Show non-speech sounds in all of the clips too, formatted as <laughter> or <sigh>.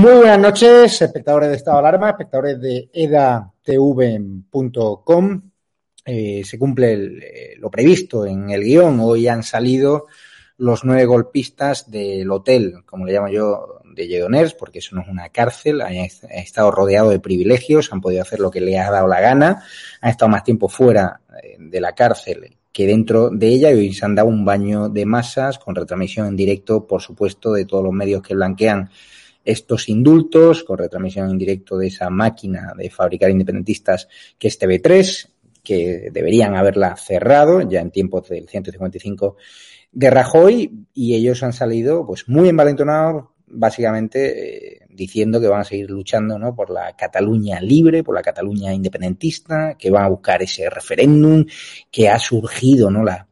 Muy buenas noches, espectadores de Estado de Alarma, espectadores de edatv.com. Eh, se cumple eh, lo previsto en el guion. Hoy han salido los nueve golpistas del hotel, como le llamo yo, de Lledoners, porque eso no es una cárcel. Han, estado rodeados de privilegios, han podido hacer lo que les ha dado la gana, han estado más tiempo fuera eh, de la cárcel que dentro de ella y hoy se han dado un baño de masas con retransmisión en directo, por supuesto, de todos los medios que blanquean estos indultos con retransmisión en directo de esa máquina de fabricar independentistas que es TV3, que deberían haberla cerrado ya en tiempos del 155 de Rajoy y ellos han salido pues muy envalentonados básicamente eh, diciendo que van a seguir luchando ¿no? por la Cataluña libre, por la Cataluña independentista, que van a buscar ese referéndum, que ha surgido ¿no? la,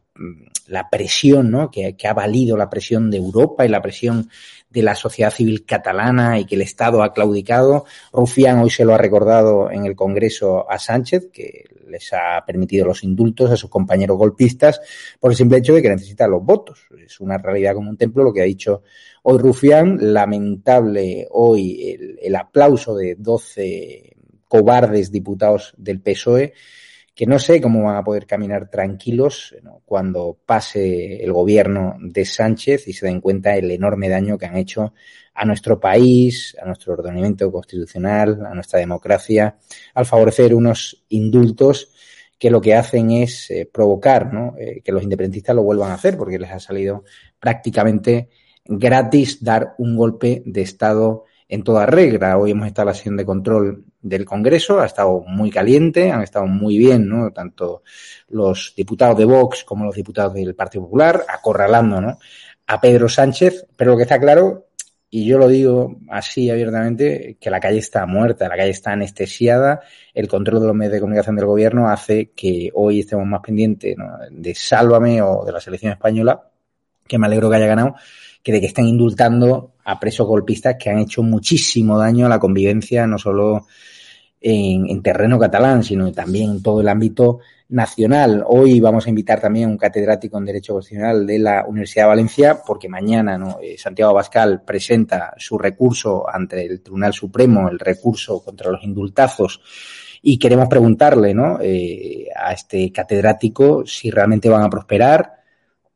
la presión, ¿no? que ha valido la presión de Europa y la presión de la sociedad civil catalana y que el Estado ha claudicado. Rufián hoy se lo ha recordado en el Congreso a Sánchez, que les ha permitido los indultos a sus compañeros golpistas por el simple hecho de que necesitan los votos. Es una realidad como un templo lo que ha dicho hoy Rufián. Lamentable hoy el, el aplauso de 12 cobardes diputados del PSOE que no sé cómo van a poder caminar tranquilos cuando pase el gobierno de Sánchez y se den cuenta el enorme daño que han hecho a nuestro país, a nuestro ordenamiento constitucional, a nuestra democracia, al favorecer unos indultos que lo que hacen es eh, provocar ¿no? Eh, que los independentistas lo vuelvan a hacer, porque les ha salido prácticamente gratis dar un golpe de Estado en toda regla. Hoy hemos estado en la sesión de control del Congreso, ha estado muy caliente, han estado muy bien, ¿no? Tanto los diputados de Vox como los diputados del Partido Popular, acorralando, ¿no? A Pedro Sánchez, pero lo que está claro, y yo lo digo así abiertamente, que la calle está muerta, la calle está anestesiada, el control de los medios de comunicación del gobierno hace que hoy estemos más pendientes de Sálvame o de la selección española, que me alegro que haya ganado, que de que estén indultando a presos golpistas que han hecho muchísimo daño a la convivencia, no solo en, terreno catalán, sino también en todo el ámbito nacional. Hoy vamos a invitar también a un catedrático en Derecho Constitucional de la Universidad de Valencia, porque mañana ¿no? Eh, Santiago Bascal presenta su recurso ante el Tribunal Supremo, el recurso contra los indultazos, y queremos preguntarle ¿no? Eh, a este catedrático si realmente van a prosperar,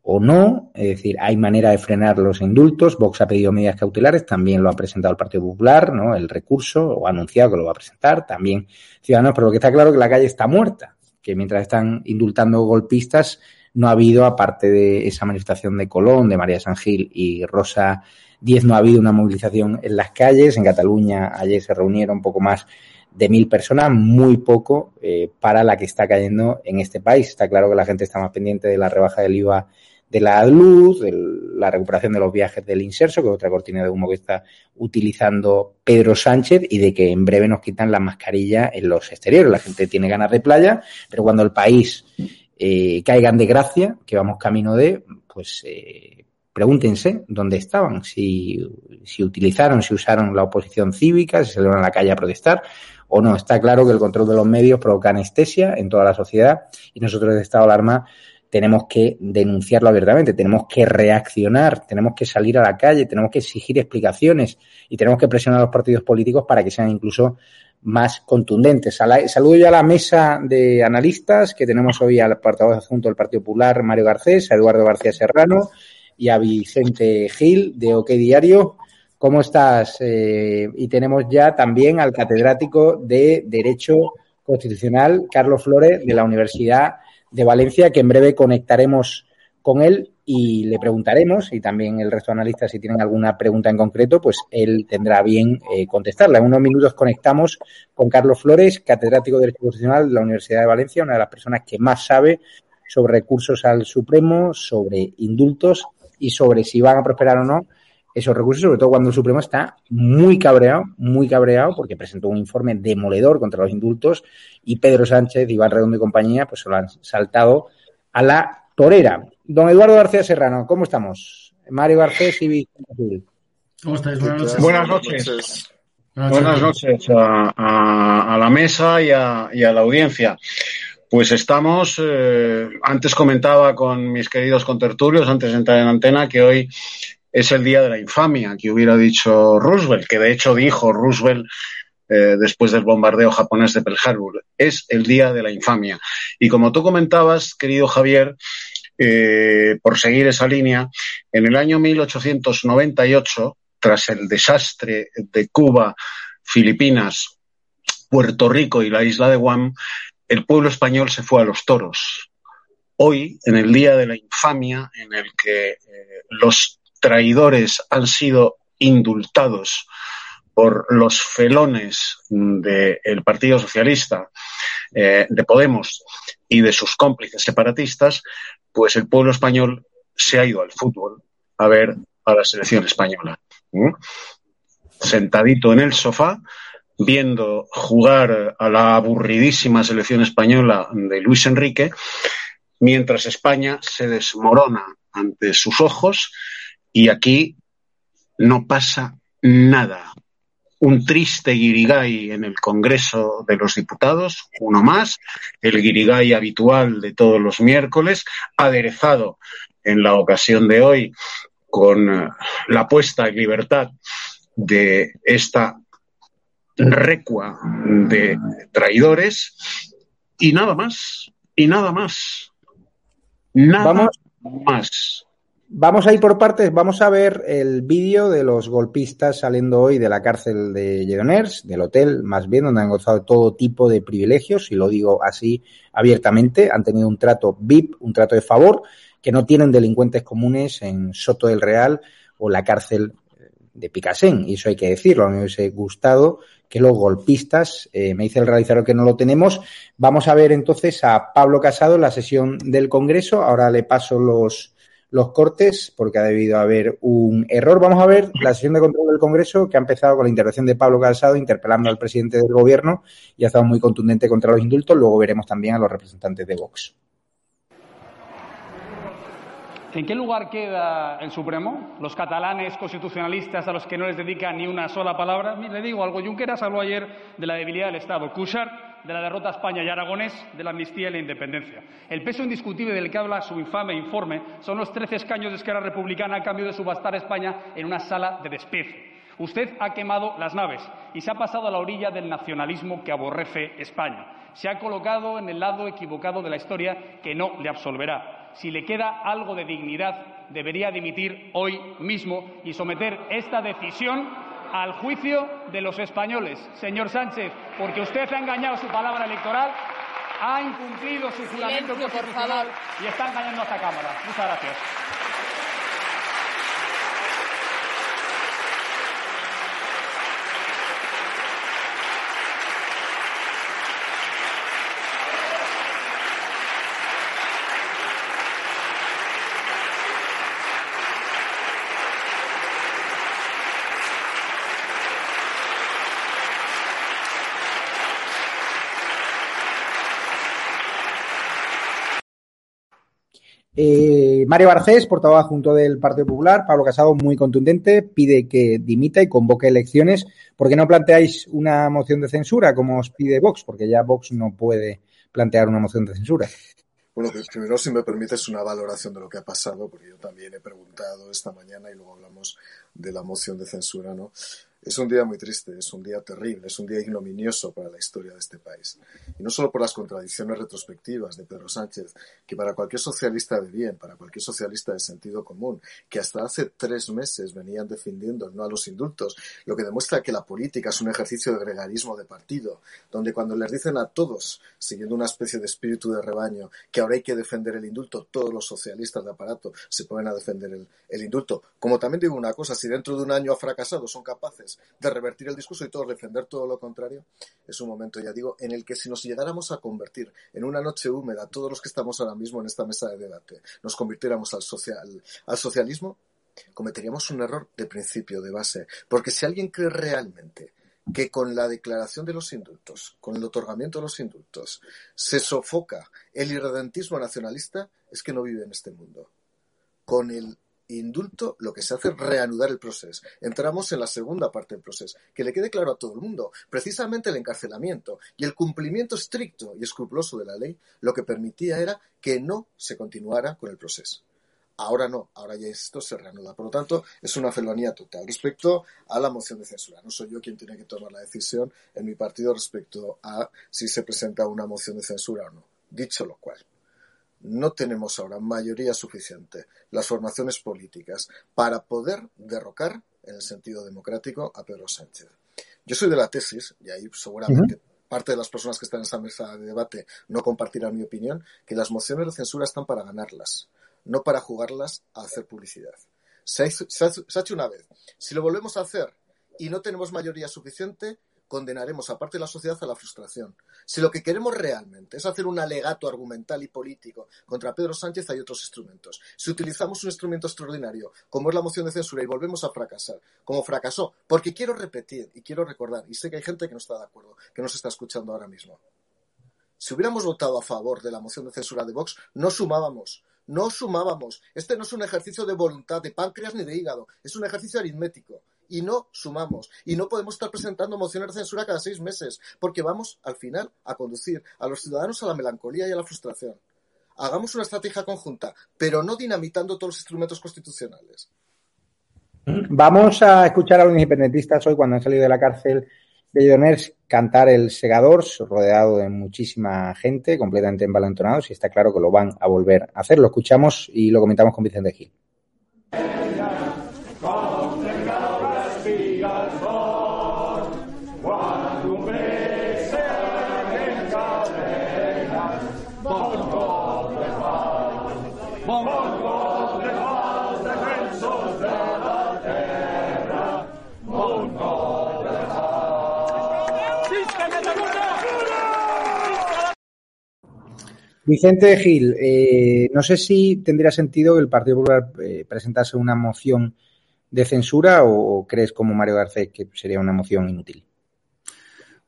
o no, es decir, hay manera de frenar los indultos. Vox ha pedido medidas cautelares, también lo ha presentado el Partido Popular, ¿no? El recurso, o ha anunciado que lo va a presentar, también Ciudadanos, pero lo que está claro es que la calle está muerta, que mientras están indultando golpistas, no ha habido, aparte de esa manifestación de Colón, de María San Gil y Rosa Díez, no ha habido una movilización en las calles. En Cataluña ayer se reunieron un poco más de mil personas, muy poco eh, para la que está cayendo en este país. Está claro que la gente está más pendiente de la rebaja del IVA de la luz, de la recuperación de los viajes del inserso, que es otra cortina de humo que está utilizando Pedro Sánchez, y de que en breve nos quitan la mascarilla en los exteriores. La gente tiene ganas de playa, pero cuando el país eh, caigan de gracia, que vamos camino de, pues eh, pregúntense dónde estaban, si, si utilizaron, si usaron la oposición cívica, si salieron a la calle a protestar o no. Está claro que el control de los medios provoca anestesia en toda la sociedad y nosotros desde Estado de Alarma tenemos que denunciarlo abiertamente, tenemos que reaccionar, tenemos que salir a la calle, tenemos que exigir explicaciones y tenemos que presionar a los partidos políticos para que sean incluso más contundentes. Saludo ya a la mesa de analistas que tenemos hoy al portavoz adjunto del Partido Popular, Mario Garcés, a Eduardo García Serrano y a Vicente Gil de OK Diario. ¿Cómo estás? Eh, y tenemos ya también al catedrático de Derecho Constitucional, Carlos Flores, de la Universidad de Valencia, que en breve conectaremos con él y le preguntaremos, y también el resto de analistas, si tienen alguna pregunta en concreto, pues él tendrá bien eh, contestarla. En unos minutos conectamos con Carlos Flores, catedrático de Derecho Constitucional de la Universidad de Valencia, una de las personas que más sabe sobre recursos al Supremo, sobre indultos y sobre si van a prosperar o no esos recursos, sobre todo cuando el Supremo está muy cabreado, muy cabreado, porque presentó un informe demoledor contra los indultos y Pedro Sánchez, Iván Redondo y compañía, pues se lo han saltado a la torera. Don Eduardo García Serrano, ¿cómo estamos? Mario Garcés y Vicente ¿Cómo estáis? Buenas noches. Buenas noches. a, la mesa y a, la audiencia. Pues estamos, eh, antes comentaba con mis queridos contertulios, antes de entrar en antena, que hoy es el día de la infamia, que hubiera dicho Roosevelt, que de hecho dijo Roosevelt eh, después del bombardeo japonés de Pearl Harbor. Es el día de la infamia. Y como tú comentabas, querido Javier, eh, por seguir esa línea, en el año 1898, tras el desastre de Cuba, Filipinas, Puerto Rico y la isla de Guam, el pueblo español se fue a los toros. Hoy, en el día de la infamia, en el que eh, los traidores han sido indultados por los felones del Partido Socialista, eh, de Podemos y de sus cómplices separatistas, pues el pueblo español se ha ido al fútbol a ver a la selección española. Sentadito en el sofá, viendo jugar a la aburridísima selección española de Luis Enrique, mientras España se desmorona ante sus ojos y aquí no pasa nada. Un triste guirigay en el Congreso de los Diputados, uno más, el guirigay habitual de todos los miércoles, aderezado en la ocasión de hoy con eh, la puesta en libertad de esta recua de traidores y nada más, y nada más, nada más. Vamos a ir por partes, vamos a ver el vídeo de los golpistas saliendo hoy de la cárcel de Lledoners, del hotel más bien, donde han gozado todo tipo de privilegios, y lo digo así abiertamente, han tenido un trato VIP, un trato de favor, que no tienen delincuentes comunes en Soto del Real o la cárcel de Picasen, y eso hay que decirlo, me hubiese gustado que los golpistas, eh, me dice el realizador que no lo tenemos, vamos a ver entonces a Pablo Casado en la sesión del Congreso, ahora le paso los los cortes porque ha debido haber un error. Vamos a ver la sesión de control del Congreso que ha empezado con la intervención de Pablo Calzado interpelando al presidente del Gobierno y ha estado muy contundente contra los indultos. Luego veremos también a los representantes de Vox. ¿En qué lugar queda el Supremo? Los catalanes constitucionalistas a los que no les dedican ni una sola palabra. le digo algo, Junqueras habló ayer de la debilidad del Estado. Cushart de la derrota a España y Aragonés, de la amnistía y la independencia. El peso indiscutible del que habla su infame informe son los trece escaños de Esquerra Republicana a cambio de subastar a España en una sala de despeje. Usted ha quemado las naves y se ha pasado a la orilla del nacionalismo que aborrece España. Se ha colocado en el lado equivocado de la historia que no le absolverá. Si le queda algo de dignidad, debería dimitir hoy mismo y someter esta decisión al juicio de los españoles, señor Sánchez, porque usted ha engañado su palabra electoral ha incumplido su juramento constitucional y está engañando a esta Cámara. Muchas gracias. Eh, Mario Barcés, portavoz junto del Partido Popular, Pablo Casado, muy contundente, pide que dimita y convoque elecciones. ¿Por qué no planteáis una moción de censura como os pide Vox? Porque ya Vox no puede plantear una moción de censura. Bueno, pues primero, si me permites, una valoración de lo que ha pasado, porque yo también he preguntado esta mañana y luego hablamos de la moción de censura, ¿no? Es un día muy triste, es un día terrible, es un día ignominioso para la historia de este país. Y no solo por las contradicciones retrospectivas de Pedro Sánchez, que para cualquier socialista de bien, para cualquier socialista de sentido común, que hasta hace tres meses venían defendiendo no a los indultos, lo que demuestra que la política es un ejercicio de gregarismo de partido, donde cuando les dicen a todos, siguiendo una especie de espíritu de rebaño, que ahora hay que defender el indulto, todos los socialistas de aparato se ponen a defender el, el indulto. Como también digo una cosa, si dentro de un año ha fracasado, son capaces de revertir el discurso y todos defender todo lo contrario, es un momento, ya digo, en el que si nos llegáramos a convertir en una noche húmeda, todos los que estamos ahora mismo en esta mesa de debate, nos convirtiéramos al, social, al socialismo, cometeríamos un error de principio, de base. Porque si alguien cree realmente que con la declaración de los indultos, con el otorgamiento de los indultos, se sofoca el irredentismo nacionalista, es que no vive en este mundo. Con el indulto lo que se hace es reanudar el proceso. Entramos en la segunda parte del proceso. Que le quede claro a todo el mundo. Precisamente el encarcelamiento y el cumplimiento estricto y escrupuloso de la ley lo que permitía era que no se continuara con el proceso. Ahora no, ahora ya esto se reanuda. Por lo tanto, es una felonía total. Respecto a la moción de censura, no soy yo quien tiene que tomar la decisión en mi partido respecto a si se presenta una moción de censura o no. Dicho lo cual, no tenemos ahora mayoría suficiente, las formaciones políticas, para poder derrocar, en el sentido democrático, a Pedro Sánchez. Yo soy de la tesis, y ahí seguramente parte de las personas que están en esa mesa de debate no compartirán mi opinión, que las mociones de censura están para ganarlas, no para jugarlas a hacer publicidad. se ha hecho una vez. Si lo volvemos a hacer y no tenemos mayoría suficiente, condenaremos a parte de la sociedad a la frustración. Si lo que queremos realmente es hacer un alegato argumental y político contra Pedro Sánchez, hay otros instrumentos. Si utilizamos un instrumento extraordinario, como es la moción de censura, y volvemos a fracasar, como fracasó, porque quiero repetir y quiero recordar, y sé que hay gente que no está de acuerdo, que nos está escuchando ahora mismo. Si hubiéramos votado a favor de la moción de censura de Vox, no sumábamos, no sumábamos. Este no es un ejercicio de voluntad, de páncreas ni de hígado, es un ejercicio aritmético y no sumamos. Y no podemos estar presentando mociones de censura cada seis meses, porque vamos al final a conducir a los ciudadanos a la melancolía y a la frustración. Hagamos una estrategia conjunta, pero no dinamitando todos los instrumentos constitucionales. Vamos a escuchar a los independentistas hoy cuando han salido de la cárcel de Lloners cantar el segador, rodeado de muchísima gente, completamente embalantonados, y está claro que lo van a volver a hacer. Lo escuchamos y lo comentamos con Vicente Gil. Vicente Gil, eh, no sé si tendría sentido que el Partido Popular eh, presentase una moción de censura o, crees como Mario Garcés que sería una moción inútil.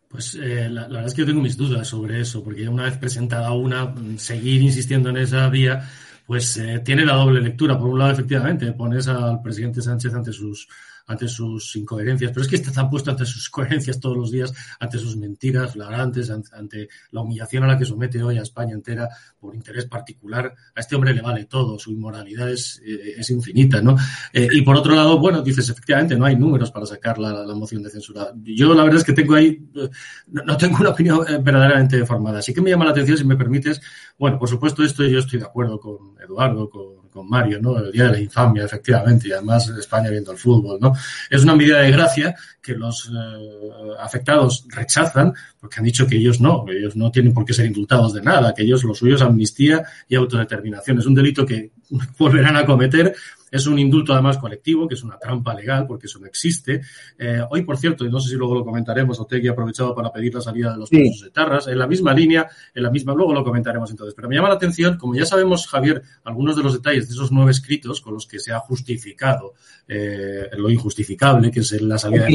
Pues eh, la, verdad es que yo tengo mis dudas sobre eso, porque una vez presentada una, seguir insistiendo en esa vía, pues tiene la doble lectura. Por un lado, efectivamente, pones al presidente Sánchez ante sus ante sus incoherencias, pero es que está puesto ante sus coherencias todos los días, ante sus mentiras flagrantes, ante, la humillación a la que somete hoy a España entera por interés particular. A este hombre le vale todo, su inmoralidad es, eh, infinita, ¿no? Eh, y por otro lado, bueno, dices, efectivamente, no hay números para sacar la, moción de censura. Yo la verdad es que tengo ahí, eh, no, tengo una opinión verdaderamente formada. Así que me llama la atención, si me permites, bueno, por supuesto, esto yo estoy de acuerdo con Eduardo, con con Mario, ¿no? El día de la infamia, efectivamente, y además España viendo el fútbol, ¿no? Es una medida de gracia que los eh, afectados rechazan, porque han dicho que ellos no, que ellos no tienen por qué ser indultados de nada, que ellos lo suyo es amnistía y autodeterminación. Es un delito que <laughs> volverán a cometer es un indulto además colectivo, que es una trampa legal, porque eso no existe. Eh, hoy, por cierto, y no sé si luego lo comentaremos, Otegui ha aprovechado para pedir la salida de los presos de Tarras, en la misma línea, en la misma, luego lo comentaremos entonces. Pero me llama la atención, como ya sabemos, Javier, algunos de los detalles de esos nueve escritos con los que se ha justificado eh, lo injustificable, que es la salida de,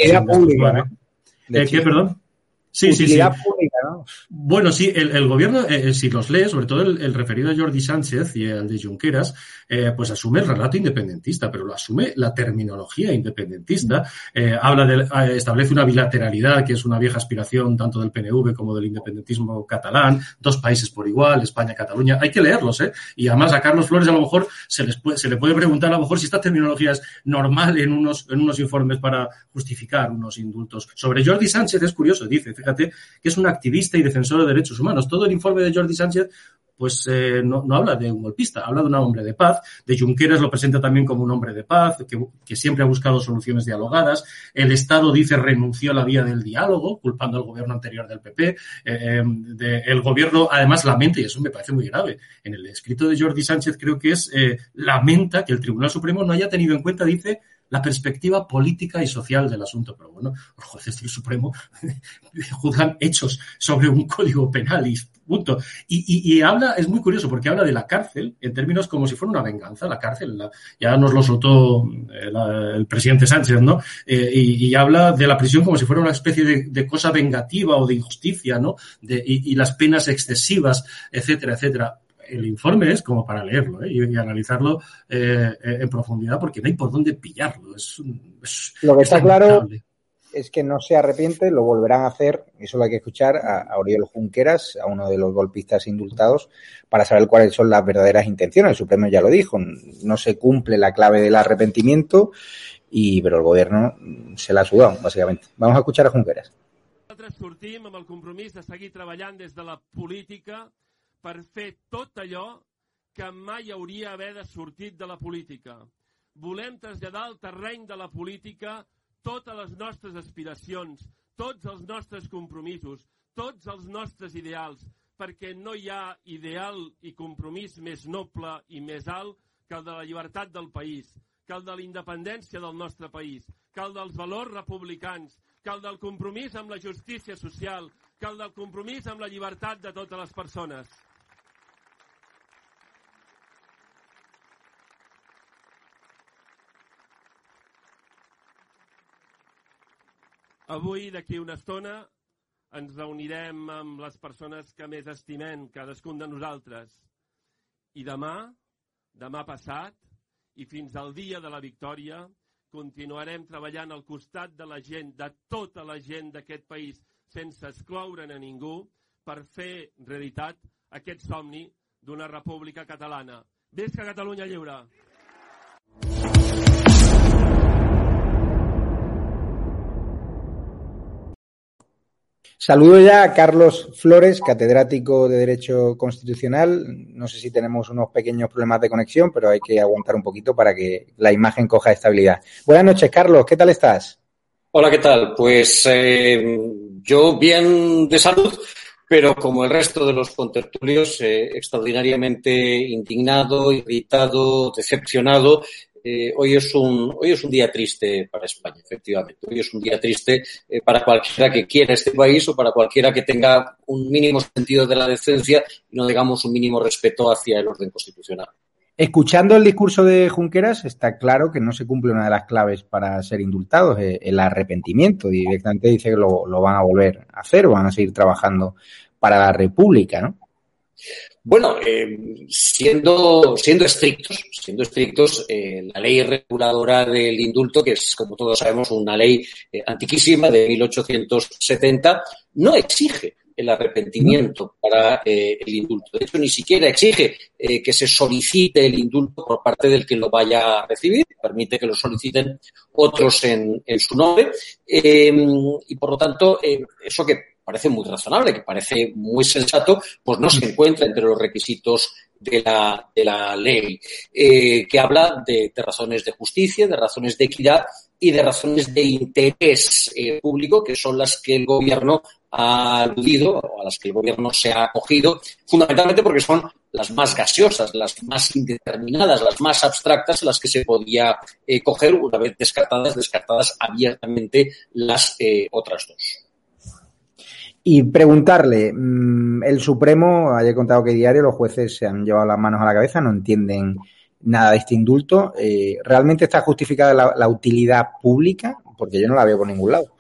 de, ¿Qué, perdón? Sí, sí, sí. Bueno, sí, el, gobierno, eh, eh, si los lee, sobre todo el, referido a Jordi Sánchez y el de Junqueras, eh, pues asume el relato independentista, pero lo asume la terminología independentista. habla de, establece una bilateralidad, que es una vieja aspiración tanto del PNV como del independentismo catalán, dos países por igual, España, Cataluña. Hay que leerlos, ¿eh? Y además a Carlos Flores a lo mejor se, les puede, se le puede preguntar a lo mejor si esta terminología es normal en unos, en unos informes para justificar unos indultos. Sobre Jordi Sánchez es curioso, dice, fíjate, que es un activista y defensor de derechos humanos. Todo el informe de Jordi Sánchez pues eh, no, habla de un golpista, habla de un hombre de paz. De Junqueras lo presenta también como un hombre de paz, que, siempre ha buscado soluciones dialogadas. El Estado dice renunció a la vía del diálogo, culpando al gobierno anterior del PP. Eh, eh, el gobierno además lamenta, y eso me parece muy grave, en el escrito de Jordi Sánchez creo que es, lamenta que el Tribunal Supremo no haya tenido en cuenta, dice, la perspectiva política y social del asunto. Pero bueno, los jueces del Supremo <laughs> juzgan hechos sobre un código penal y punto. Y, habla, es muy curioso porque habla de la cárcel en términos como si fuera una venganza. La cárcel, ya nos lo soltó eh, el, presidente Sánchez, ¿no? Eh, y, habla de la prisión como si fuera una especie de, cosa vengativa o de injusticia, ¿no? y, y las penas excesivas, etcétera, etcétera el informe es como para leerlo ¿eh? y, analizarlo eh, en profundidad porque no hay por dónde pillarlo. Es, lo que está claro es que no se arrepiente, lo volverán a hacer, eso lo hay que escuchar a, Oriol Junqueras, a uno de los golpistas indultados, para saber cuáles son las verdaderas intenciones. El Supremo ya lo dijo, no se cumple la clave del arrepentimiento, y, pero el gobierno se la ha sudado, básicamente. Vamos a escuchar a Junqueras. de la política per fer tot allò que mai hauria haver de sortit de la política. Volem traslladar al terreny de la política totes les nostres aspiracions, tots els nostres compromisos, tots els nostres ideals, perquè no hi ha ideal i compromís més noble i més alt que el de la llibertat del país, que el de la independència del nostre país, que el dels valors republicans, que el del compromís amb la justícia social, que el del compromís amb la llibertat de totes les persones. Avui, d'aquí una estona, ens reunirem amb les persones que més estimem, cadascun de nosaltres. I demà, demà passat, i fins al dia de la victòria, continuarem treballant al costat de la gent, de tota la gent d'aquest país, sense excloure'n a ningú, per fer realitat aquest somni d'una república catalana. Visca Catalunya lliure! Saludo ya a Carlos Flores, catedrático de Derecho Constitucional. No sé si tenemos unos pequeños problemas de conexión, pero hay que aguantar un poquito para que la imagen coja estabilidad. Buenas noches, Carlos. ¿Qué tal estás? Hola, ¿qué tal? Pues eh, yo bien de salud, pero como el resto de los contertulios, eh, extraordinariamente indignado, irritado, decepcionado eh, hoy, es un, hoy es un día triste para España, efectivamente. Hoy es un día triste eh, para cualquiera que quiera este país o para cualquiera que tenga un mínimo sentido de la decencia y no digamos un mínimo respeto hacia el orden constitucional. Escuchando el discurso de Junqueras, está claro que no se cumple una de las claves para ser indultados, eh, el arrepentimiento. Directamente dice que lo, lo van a volver a hacer van a seguir trabajando para la República, ¿no? Bueno, eh, siendo, siendo estrictos, siendo estrictos, eh, la ley reguladora del indulto, que es, como todos sabemos, una ley eh, antiquísima de 1870, no exige el arrepentimiento para el indulto. De hecho, ni siquiera exige que se solicite el indulto por parte del que lo vaya a recibir, permite que lo soliciten otros en, en su nombre. y por lo tanto, eso que parece muy razonable, que parece muy sensato, pues no se encuentra entre los requisitos de la, de la ley, eh, que habla de, razones de justicia, de razones de equidad y de razones de interés eh, público, que son las que el gobierno ha aludido o a las que el gobierno se ha acogido, fundamentalmente porque son las más gaseosas, las más indeterminadas, las más abstractas, las que se podía eh, coger una vez descartadas, descartadas abiertamente las otras dos. Y preguntarle, mm, el Supremo, haya contado que diario los jueces se han llevado las manos a la cabeza, no entienden nada de este indulto. Eh, ¿Realmente está justificada la, utilidad pública? Porque yo no la veo por ningún lado.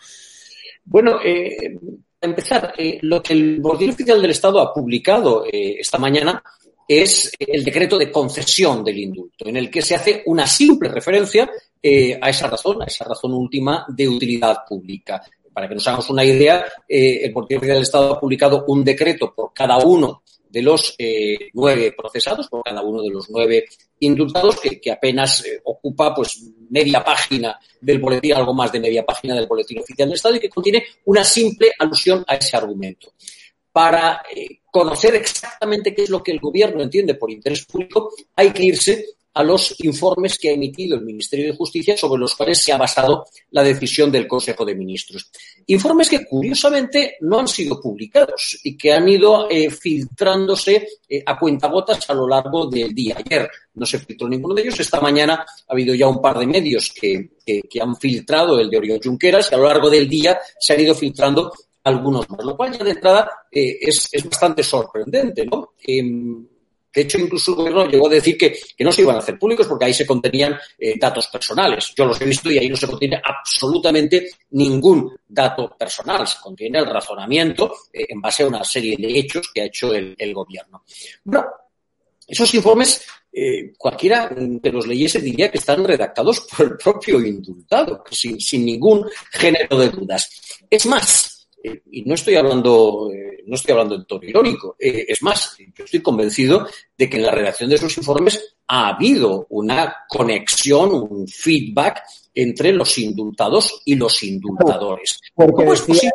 Bueno, eh, empezar, eh, lo que el Boletín Oficial del Estado ha publicado esta mañana es el decreto de concesión del indulto, en el que se hace una simple referencia a esa razón, a esa razón última de utilidad pública. Para que nos hagamos una idea, el Boletín Oficial del Estado ha publicado un decreto por cada uno de los eh, nueve procesados, por cada uno de los nueve indultados, que, apenas eh, ocupa pues media página del boletín, algo más de media página del boletín oficial del Estado y que contiene una simple alusión a ese argumento. Para eh, conocer exactamente qué es lo que el gobierno entiende por interés público, hay que irse a los informes que ha emitido el Ministerio de Justicia sobre los cuales se ha basado la decisión del Consejo de Ministros. Informes que curiosamente no han sido publicados y que han ido eh, filtrándose eh, a cuentagotas a lo largo del día. Ayer no se filtró ninguno de ellos. Esta mañana ha habido ya un par de medios que, han filtrado el de Oriol Junqueras y a lo largo del día se han ido filtrando algunos más, lo cual ya de entrada eh, es, es, bastante sorprendente, ¿no? De hecho, incluso el gobierno llegó a decir que, no se iban a hacer públicos porque ahí se contenían eh, datos personales. Yo los he visto y ahí no se contiene absolutamente ningún dato personal. Se contiene el razonamiento eh, en base a una serie de hechos que ha hecho el, gobierno. Bueno, esos informes, eh, cualquiera que los leyese diría que están redactados <laughs> por el propio indultado, sin ningún género de dudas. Es más, eh, y no estoy hablando, eh, no estoy hablando en tono irónico. Eh, es más, yo estoy convencido de que en la redacción de esos informes ha habido una conexión, un feedback entre los indultados y los indultadores. ¿Cómo es posible?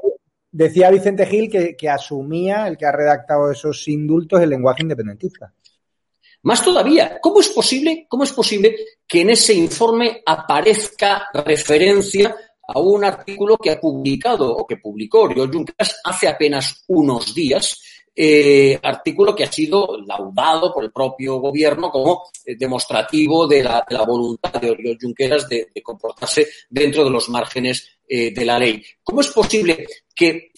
Decía Vicente Gil que, que asumía el que ha redactado esos indultos el lenguaje independentista. Más todavía, ¿cómo es posible, cómo es posible que en ese informe aparezca referencia a un artículo que ha publicado o que publicó Oriol Junqueras hace apenas unos días, eh, artículo que ha sido laudado por el propio gobierno como eh, demostrativo de la, voluntad de Oriol Junqueras de, comportarse dentro de los márgenes eh, de la ley. ¿Cómo es posible que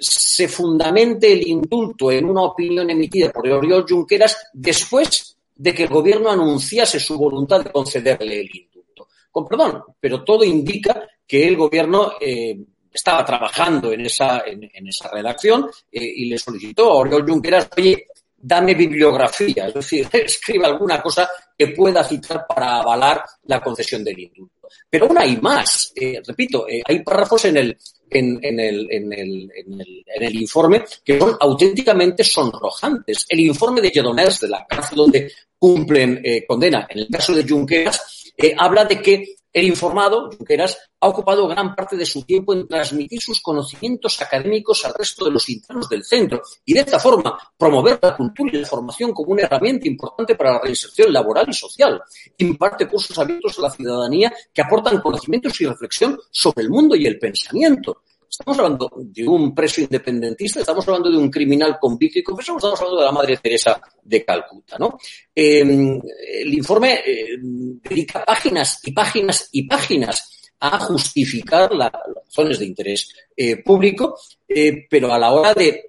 se fundamente el indulto en una opinión emitida por Oriol Junqueras después de que el gobierno anunciase su voluntad de concederle el indulto? Con perdón, pero todo indica que el gobierno eh, estaba trabajando en esa, en, esa redacción eh, y le solicitó a Oriol Junqueras, oye, dame bibliografía, es decir, <laughs> escriba alguna cosa que pueda citar para avalar la concesión del indulto. Pero aún hay más, eh, repito, hay párrafos en el, en, en, el, en, el, en, el, informe que son auténticamente sonrojantes. El informe de Lledoners, de la cárcel donde cumplen condena, en el caso de Junqueras, habla de que el informado, Junqueras, ha ocupado gran parte de su tiempo en transmitir sus conocimientos académicos al resto de los internos del centro y de esta forma promover la cultura y la formación como una herramienta importante para la reinserción laboral y social. Imparte cursos abiertos a la ciudadanía que aportan conocimientos y reflexión sobre el mundo y el pensamiento. Estamos hablando de un preso independentista, estamos hablando de un criminal convicto y confeso, estamos hablando de la Madre Teresa de Calcuta. ¿no? Em, el informe eh, dedica páginas y páginas y páginas a justificar las razones de interés eh, público, eh, pero a la hora de,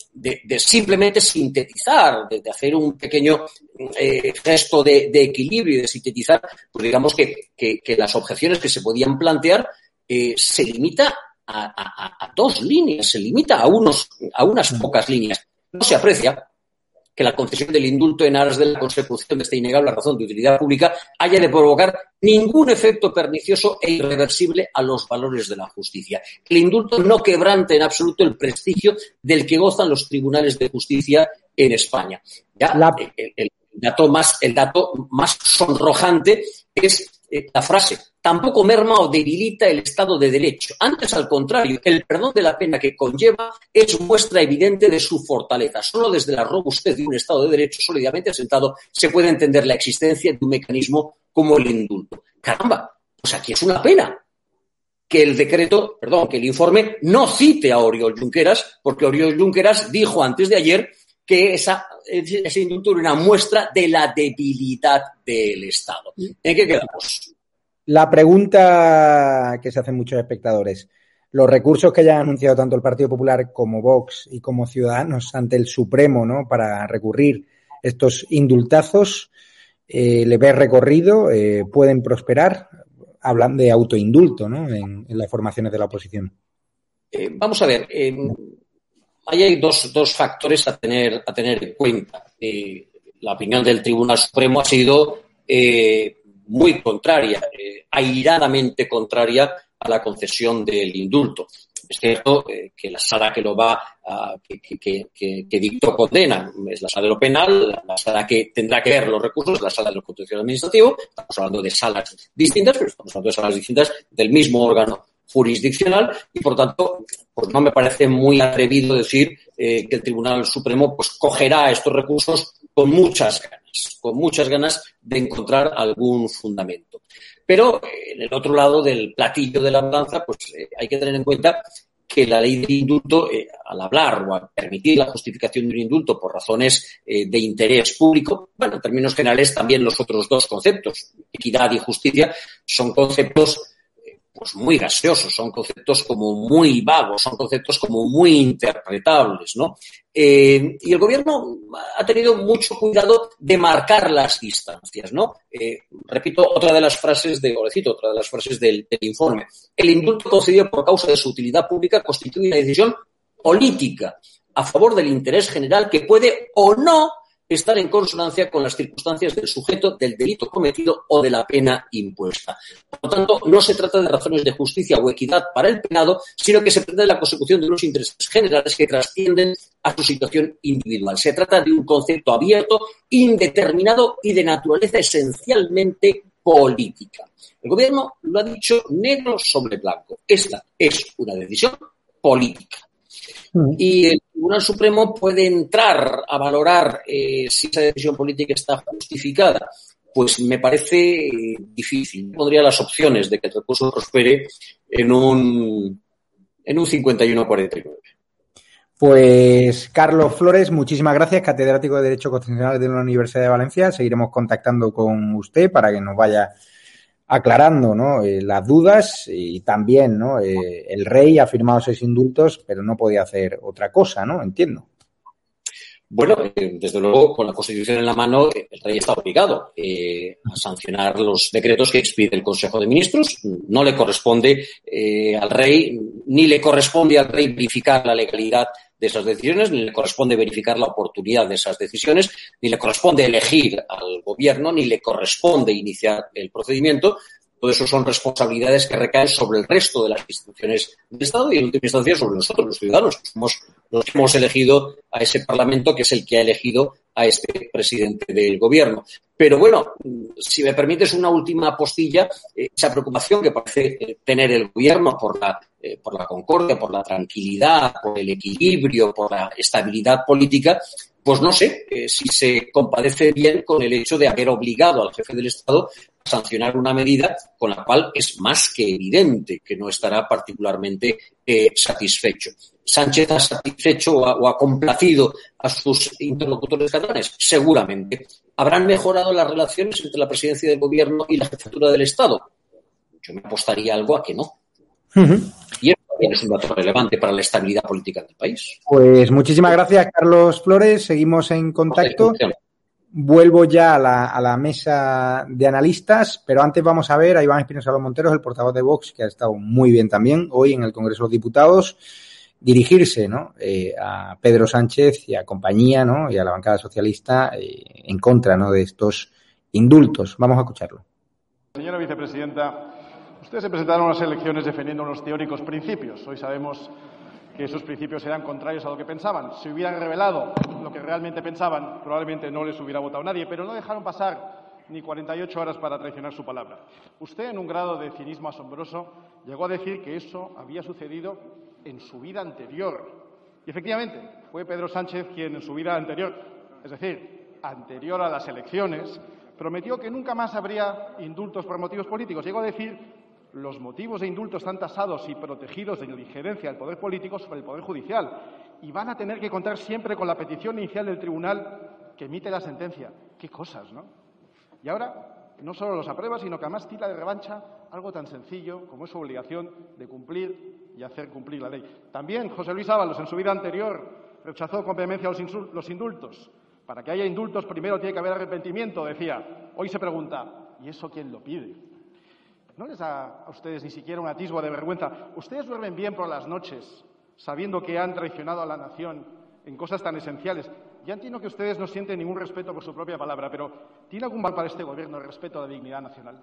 simplemente sintetizar, de, hacer un pequeño gesto de, equilibrio y de sintetizar, pues digamos que, que, las objeciones que se podían plantear se limita a, dos líneas, se limita a, unos, a unas pocas líneas. No se aprecia que la concesión del indulto en aras de la consecución de esta innegable razón de utilidad pública haya de provocar ningún efecto pernicioso e irreversible a los valores de la justicia. Que el indulto no quebrante en absoluto el prestigio del que gozan los tribunales de justicia en España. Ya, el, dato más, el dato más sonrojante es eh, la frase, tampoco merma o debilita el Estado de Derecho. Antes, al contrario, el perdón de la pena que conlleva es muestra evidente de su fortaleza. Solo desde la robustez de un Estado de Derecho sólidamente asentado se puede entender la existencia de un mecanismo como el indulto. Caramba, pues aquí es una pena. que el decreto, perdón, que el informe no cite a Oriol Junqueras, porque Oriol Junqueras dijo antes de ayer que esa, ese indulto era una muestra de la debilidad del Estado. ¿En qué quedamos? La pregunta que se hacen muchos espectadores. Los recursos que ya han anunciado tanto el Partido Popular como Vox y como Ciudadanos ante el Supremo ¿no? para recurrir estos indultazos, eh, ¿le ves recorrido? Eh, ¿Pueden prosperar? Hablan de autoindulto ¿no? en, las formaciones de la oposición. Eh, vamos a ver, ahí hay dos, dos, factores a tener, a tener en cuenta. la opinión del Tribunal Supremo ha sido muy contraria, airadamente contraria a la concesión del indulto. Es cierto eh, que la sala que lo va, que, que, dictó condena es la sala de lo penal, la sala que tendrá que ver los recursos es la sala de lo administrativo. Estamos hablando de salas distintas, pero estamos hablando de salas distintas del mismo órgano jurisdiccional y por tanto pues no me parece muy atrevido decir eh, que el Tribunal Supremo pues cogerá estos recursos con muchas ganas, con muchas ganas de encontrar algún fundamento. Pero eh, en el otro lado del platillo de la balanza, pues eh, hay que tener en cuenta que la ley del indulto, eh, al hablar o al permitir la justificación de un indulto por razones de interés público, bueno, en términos generales también los otros dos conceptos, equidad y justicia, son conceptos pues muy gaseosos, son conceptos como muy vagos, son conceptos como muy interpretables, ¿no? Eh, y el gobierno ha tenido mucho cuidado de marcar las distancias, ¿no? Eh, repito otra de las frases de, o otra de las frases del informe. El indulto concedido por causa de su utilidad pública constituye una decisión política a favor del interés general que puede o no estar en consonancia con las circunstancias del sujeto, del delito cometido o de la pena impuesta. Por lo tanto, no se trata de razones de justicia o equidad para el penado, sino que se trata de la consecución de unos intereses generales que trascienden a su situación individual. Se trata de un concepto abierto, indeterminado y de naturaleza esencialmente política. El gobierno lo ha dicho negro sobre blanco. Esta es una decisión política. Mm. Y el Tribunal Supremo puede entrar a valorar eh, si esa decisión política está justificada. Pues me parece eh, difícil. Pondría las opciones de que el recurso prospere en un, en un 51-49. Pues Carlos Flores, muchísimas gracias, catedrático de Derecho Constitucional de la Universidad de Valencia. Seguiremos contactando con usted para que nos vaya aclarando ¿no? Eh, las dudas y también ¿no? Eh, el rey ha firmado seis indultos, pero no podía hacer otra cosa, ¿no? Entiendo. Bueno, eh, desde luego, con la Constitución en la mano, el rey está obligado a sancionar los decretos que expide el Consejo de Ministros. No le corresponde al rey, ni le corresponde al rey verificar la legalidad de esas decisiones, ni le corresponde verificar la oportunidad de esas decisiones, ni le corresponde elegir al gobierno, ni le corresponde iniciar el procedimiento. Todo eso son responsabilidades que recaen sobre el resto de las instituciones del Estado y, en última instancia, sobre nosotros, los ciudadanos, que somos los que hemos elegido a ese Parlamento, que es el que ha elegido a este presidente del gobierno. Pero bueno, si me permites una última postilla, eh, esa preocupación que parece eh, tener el gobierno por la, eh, por la concordia, por la tranquilidad, por el equilibrio, por la estabilidad política, pues no sé si se compadece bien con el hecho de haber obligado al jefe del Estado a sancionar una medida con la cual es más que evidente que no estará particularmente satisfecho. Sánchez ha satisfecho o ha, complacido a sus interlocutores catalanes? Seguramente. ¿Habrán mejorado las relaciones entre la presidencia del gobierno y la jefatura del Estado? Yo me apostaría algo a que no. Y eso también es un dato relevante para la estabilidad política del país. Pues muchísimas gracias, Carlos Flores. Seguimos en contacto. Vuelvo ya a la, a la, mesa de analistas, pero antes vamos a ver a Iván Espinosa Los Monteros, el portavoz de Vox, que ha estado muy bien también hoy en el Congreso de los Diputados dirigirse ¿no? Eh, a Pedro Sánchez y a compañía ¿no? y a la bancada socialista eh, en contra ¿no? de estos indultos. Vamos a escucharlo. Señora vicepresidenta, ustedes se presentaron a las elecciones defendiendo unos teóricos principios. Hoy sabemos que esos principios eran contrarios a lo que pensaban. Si hubieran revelado lo que realmente pensaban, probablemente no les hubiera votado nadie, pero no dejaron pasar ni 48 horas para traicionar su palabra. Usted, en un grado de cinismo asombroso, llegó a decir que eso había sucedido en su vida anterior. Y efectivamente, fue Pedro Sánchez quien en su vida anterior, es decir, anterior a las elecciones, prometió que nunca más habría indultos por motivos políticos. Llegó a decir los motivos de indulto están tasados y protegidos de injerencia del poder político sobre el poder judicial y van a tener que contar siempre con la petición inicial del tribunal que emite la sentencia. Qué cosas, ¿no? Y ahora no solo los aprueba, sino que además tira de revancha algo tan sencillo como es su obligación de cumplir y hacer cumplir la ley. También José Luis Ábalos, en su vida anterior, rechazó con vehemencia los indultos. Para que haya indultos primero tiene que haber arrepentimiento, decía. Hoy se pregunta, ¿y eso quién lo pide? ¿No les da a ustedes ni siquiera un atisbo de vergüenza? ¿Ustedes duermen bien por las noches sabiendo que han traicionado a la nación en cosas tan esenciales? Ya entiendo que ustedes no sienten ningún respeto por su propia palabra, pero ¿tiene algún mal para este Gobierno el respeto a la dignidad nacional?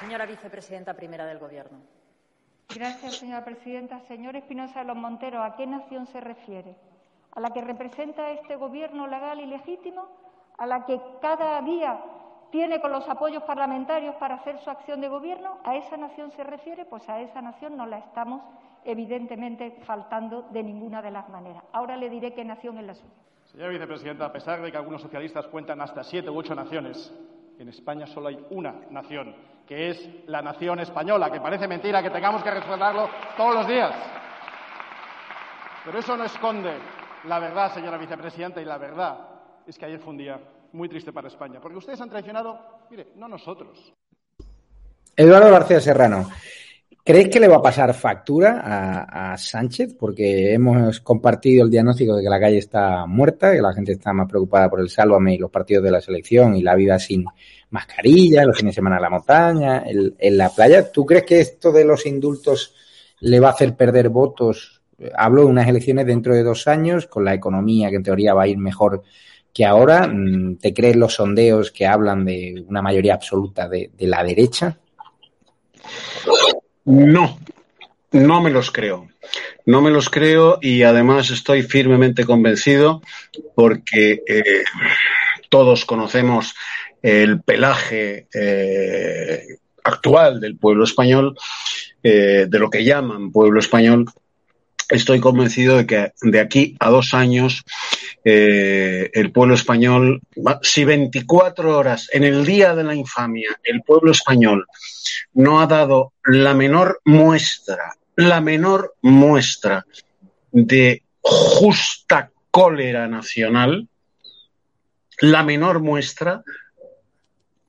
Señora vicepresidenta primera del Gobierno. Gracias, señora presidenta. Señor Espinosa de los Monteros, ¿a qué nación se refiere? ¿A la que representa este Gobierno legal y legítimo? ¿A la que cada día tiene con los apoyos parlamentarios para hacer su acción de Gobierno? ¿A esa nación se refiere? Pues a esa nación no la estamos, evidentemente, faltando de ninguna de las maneras. Ahora le diré qué nación es la suya. Señora vicepresidenta, a pesar de que algunos socialistas cuentan hasta siete u ocho naciones, en España solo hay una nación, que es la nación española, que parece mentira que tengamos que recordarlo todos los días. Pero eso no esconde la verdad, señora vicepresidenta, y la verdad es que ayer fue un día muy triste para España, porque ustedes han traicionado, mire, no nosotros. Eduardo García Serrano, ¿crees que le va a pasar factura a, Sánchez? Porque hemos compartido el diagnóstico de que la calle está muerta, que la gente está más preocupada por el sálvame y los partidos de la selección y la vida sin mascarilla, los fines de semana en la montaña, en la playa. ¿Tú crees que esto de los indultos le va a hacer perder votos? Hablo de unas elecciones dentro de dos años, con la economía que en teoría va a ir mejor que ahora. ¿Te crees los sondeos que hablan de una mayoría absoluta de, de la derecha? No, no me los creo. No me los creo y además estoy firmemente convencido porque eh, todos conocemos el pelaje eh, actual del pueblo español, eh, de lo que llaman pueblo español, estoy convencido de que de aquí a dos años eh, el pueblo español, si 24 horas en el día de la infamia el pueblo español no ha dado la menor muestra, la menor muestra de justa cólera nacional, la menor muestra,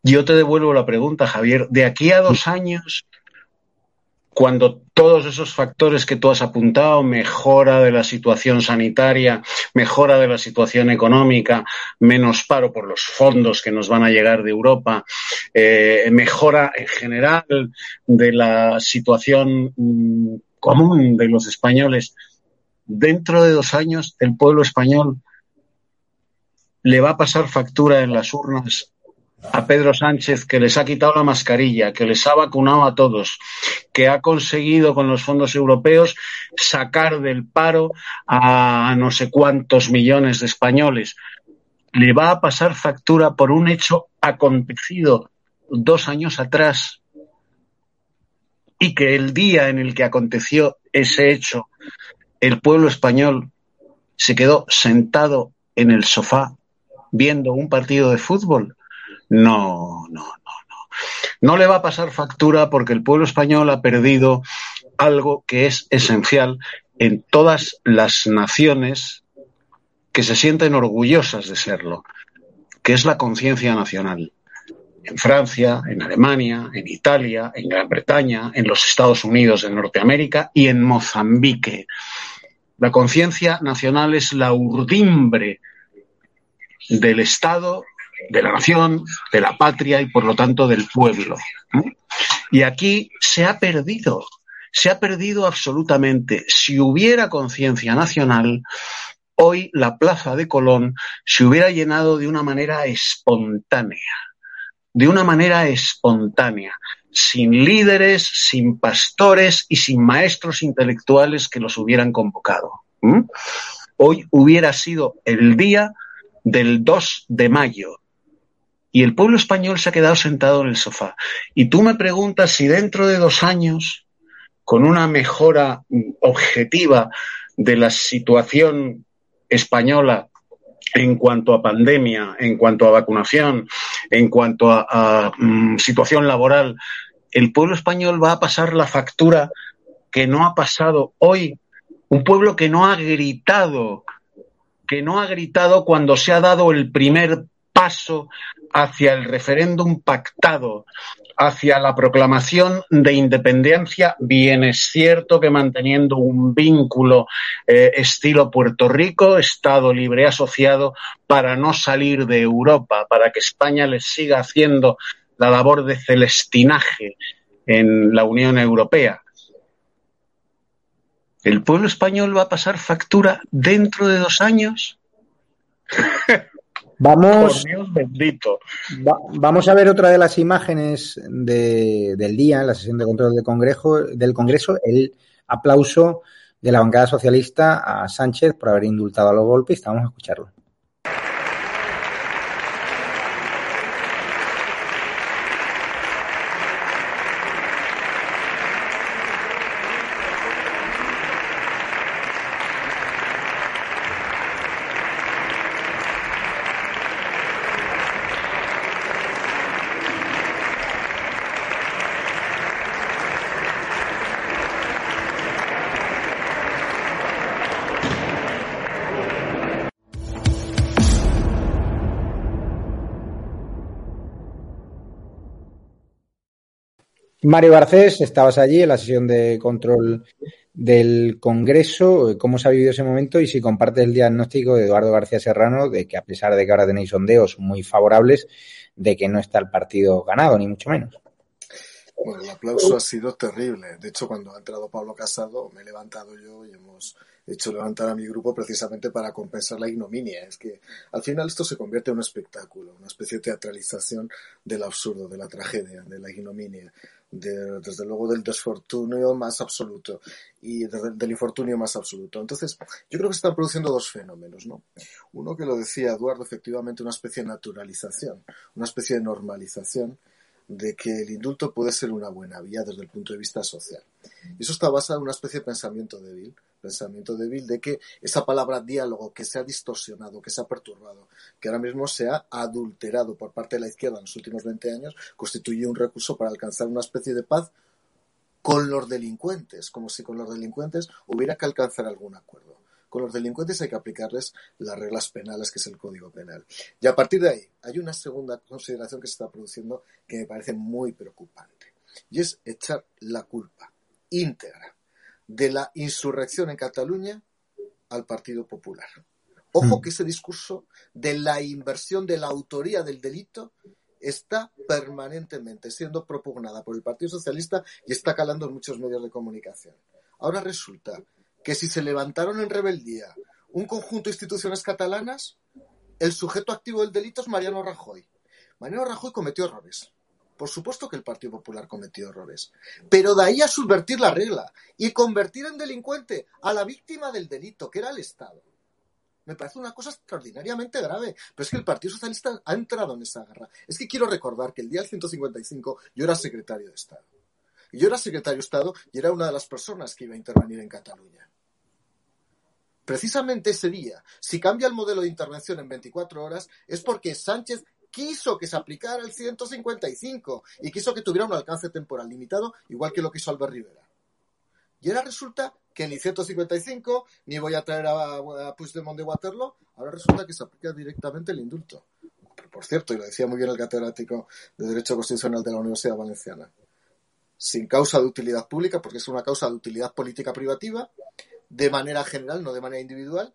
yo te devuelvo la pregunta, Javier, de aquí a dos años cuando todos esos factores que tú has apuntado, mejora de la situación sanitaria, mejora de la situación económica, menos paro por los fondos que nos van a llegar de Europa, eh, mejora en general de la situación mm, común de los españoles, dentro de dos años el pueblo español le va a pasar factura en las urnas a Pedro Sánchez, que les ha quitado la mascarilla, que les ha vacunado a todos, que ha conseguido con los fondos europeos sacar del paro a no sé cuántos millones de españoles. Le va a pasar factura por un hecho acontecido dos años atrás y que el día en el que aconteció ese hecho, el pueblo español se quedó sentado en el sofá viendo un partido de fútbol no, no, no, no. No le va a pasar factura porque el pueblo español ha perdido algo que es esencial en todas las naciones que se sienten orgullosas de serlo, que es la conciencia nacional. En Francia, en Alemania, en Italia, en Gran Bretaña, en los Estados Unidos de Norteamérica y en Mozambique. La conciencia nacional es la urdimbre del Estado de la nación, de la patria y por lo tanto del pueblo. Y aquí se ha perdido, se ha perdido absolutamente. Si hubiera conciencia nacional, hoy la plaza de Colón se hubiera llenado de una manera espontánea, de una manera espontánea, sin líderes, sin pastores y sin maestros intelectuales que los hubieran convocado. Hoy hubiera sido el día del 2 de mayo, y el pueblo español se ha quedado sentado en el sofá. Y tú me preguntas si dentro de dos años, con una mejora objetiva de la situación española en cuanto a pandemia, en cuanto a vacunación, en cuanto a, mm, situación laboral, el pueblo español va a pasar la factura que no ha pasado hoy. Un pueblo que no ha gritado, que no ha gritado cuando se ha dado el primer paso hacia el referéndum pactado, hacia la proclamación de independencia, bien es cierto que manteniendo un vínculo eh, estilo Puerto Rico, Estado libre asociado, para no salir de Europa, para que España les siga haciendo la labor de celestinaje en la Unión Europea. ¿El pueblo español va a pasar factura dentro de dos años? <laughs> Vamos, bendito. vamos a ver otra de las imágenes del día, en la sesión de control del Congreso, del Congreso, el aplauso de la bancada socialista a Sánchez por haber indultado a los golpes. Vamos a escucharlo. Mario Garcés, estabas allí en la sesión de control del Congreso. ¿Cómo se ha vivido ese momento y si comparte el diagnóstico de Eduardo García Serrano de que a pesar de que ahora tenéis sondeos muy favorables, de que no está el partido ganado, ni mucho menos? Bueno, el aplauso ha sido terrible. De hecho, cuando ha entrado Pablo Casado, me he levantado yo y hemos hecho levantar a mi grupo precisamente para compensar la ignominia. Es que al final esto se convierte en un espectáculo, una especie de teatralización del absurdo, de la tragedia, de la ignominia desde luego del desfortunio más absoluto y del infortunio más absoluto. Entonces, yo creo que se están produciendo dos fenómenos, ¿no? Uno que lo decía Eduardo, efectivamente, una especie de naturalización, una especie de normalización de que el indulto puede ser una buena vía desde el punto de vista social. Y eso está basado en una especie de pensamiento débil, pensamiento débil de que esa palabra diálogo que se ha distorsionado, que se ha perturbado, que ahora mismo se ha adulterado por parte de la izquierda en los últimos 20 años, constituye un recurso para alcanzar una especie de paz con los delincuentes, como si con los delincuentes hubiera que alcanzar algún acuerdo. Con los delincuentes hay que aplicarles las reglas penales, que es el Código Penal. Y a partir de ahí, hay una segunda consideración que se está produciendo que me parece muy preocupante, y es echar la culpa íntegra de la insurrección en Cataluña al Partido Popular. Ojo mm. que ese discurso de la inversión de la autoría del delito está permanentemente siendo propugnada por el Partido Socialista y está calando en muchos medios de comunicación. Ahora resulta que si se levantaron en rebeldía un conjunto de instituciones catalanas, el sujeto activo del delito es Mariano Rajoy. Mariano Rajoy cometió errores. Por supuesto que el Partido Popular cometió errores, pero de ahí a subvertir la regla y convertir en delincuente a la víctima del delito, que era el Estado. Me parece una cosa extraordinariamente grave, pero es que el Partido Socialista ha entrado en esa guerra. Es que quiero recordar que el día del 155 yo era secretario de Estado. Y yo era secretario de Estado y era una de las personas que iba a intervenir en Cataluña. Precisamente ese día, si cambia el modelo de intervención en 24 horas, es porque Sánchez quiso que se aplicara el 155 y quiso que tuviera un alcance temporal limitado, igual que lo quiso Albert Rivera. Y ahora resulta que ni 155, ni voy a traer a, a Puigdemont de Waterloo, ahora resulta que se aplica directamente el indulto. por cierto, y lo decía muy bien el catedrático de Derecho Constitucional de la Universidad Valenciana, sin causa de utilidad pública, porque es una causa de utilidad política privativa, de manera general, no de manera individual,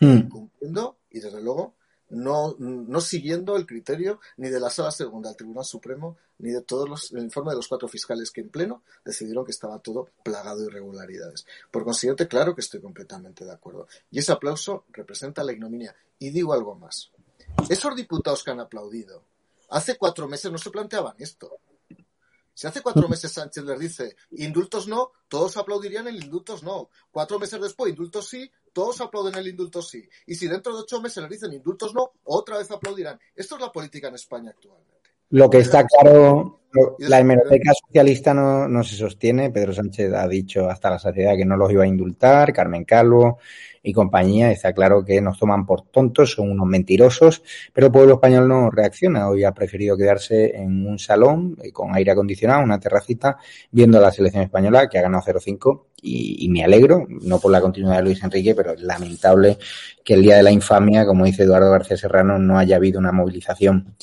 hmm. cumpliendo, y desde luego, no, no siguiendo el criterio ni de la Sala Segunda del Tribunal Supremo, ni de todos los, el informe de los cuatro fiscales que en pleno decidieron que estaba todo plagado de irregularidades. Por consiguiente, claro que estoy completamente de acuerdo. Y ese aplauso representa la ignominia. Y digo algo más. Esos diputados que han aplaudido, hace cuatro meses no se planteaban esto. Si hace cuatro meses Sánchez les dice indultos no, todos aplaudirían el indultos no. Cuatro meses después, indultos sí, todos aplauden el indulto sí. Y si dentro de ocho meses les dicen indultos no, otra vez aplaudirán. Esto es la política en España actualmente. Lo que está claro, la hemeroteca socialista no, no se sostiene. Pedro Sánchez ha dicho hasta la saciedad que no los iba a indultar. Carmen Calvo, y compañía. Está claro que nos toman por tontos, son unos mentirosos, pero el pueblo español no reacciona. Hoy ha preferido quedarse en un salón eh, con aire acondicionado, una terracita, viendo la selección española que ha ganado 0-5 y, y, me alegro, no por la continuidad de Luis Enrique, pero es lamentable que el día de la infamia, como dice Eduardo García Serrano, no haya habido una movilización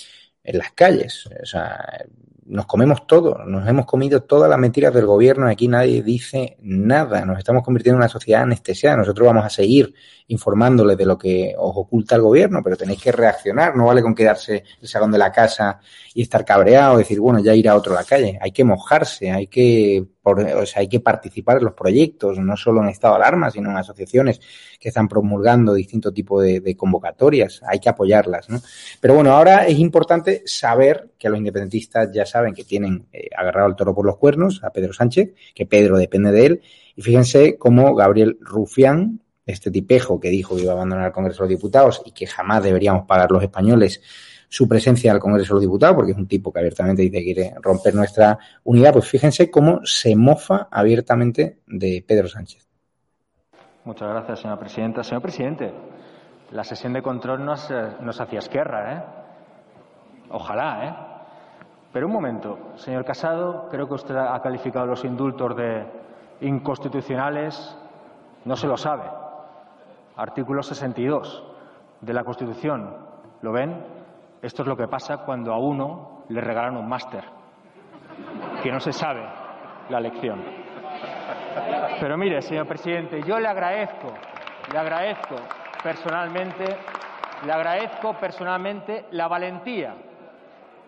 en las calles. O sea, nos comemos todo, nos hemos comido todas las mentiras del gobierno, aquí nadie dice nada, nos estamos convirtiendo en una sociedad anestesiada, nosotros vamos a seguir informándoles de lo que os oculta el gobierno, pero tenéis que reaccionar, no vale con quedarse el salón de la casa y estar cabreado, decir, bueno, ya irá otro a la calle, hay que mojarse, hay que, o sea, hay que participar en los proyectos, no solo en estado de alarma, sino en asociaciones que están promulgando distintos tipos de, convocatorias, hay que apoyarlas, ¿no? Pero bueno, ahora es importante saber que los independentistas ya saben que tienen eh, agarrado el toro por los cuernos a Pedro Sánchez, que Pedro depende de él, y fíjense cómo Gabriel Rufián, este tipejo que dijo que iba a abandonar el Congreso de los Diputados y que jamás deberíamos pagar los españoles su presencia al Congreso de los Diputados, porque es un tipo que abiertamente dice que quiere romper nuestra unidad, pues fíjense cómo se mofa abiertamente de Pedro Sánchez. Muchas gracias, señora presidenta. Señor presidente, la sesión de control nos, nos hacía esquerra, ¿eh? Ojalá, ¿eh? Pero un momento, señor Casado, creo que usted ha calificado los indultos de inconstitucionales, no se lo sabe artículo 62 de la Constitución. ¿Lo ven? Esto es lo que pasa cuando a uno le regalan un máster, que no se sabe la lección. Pero mire, señor presidente, yo le agradezco, le agradezco personalmente, le agradezco personalmente la valentía,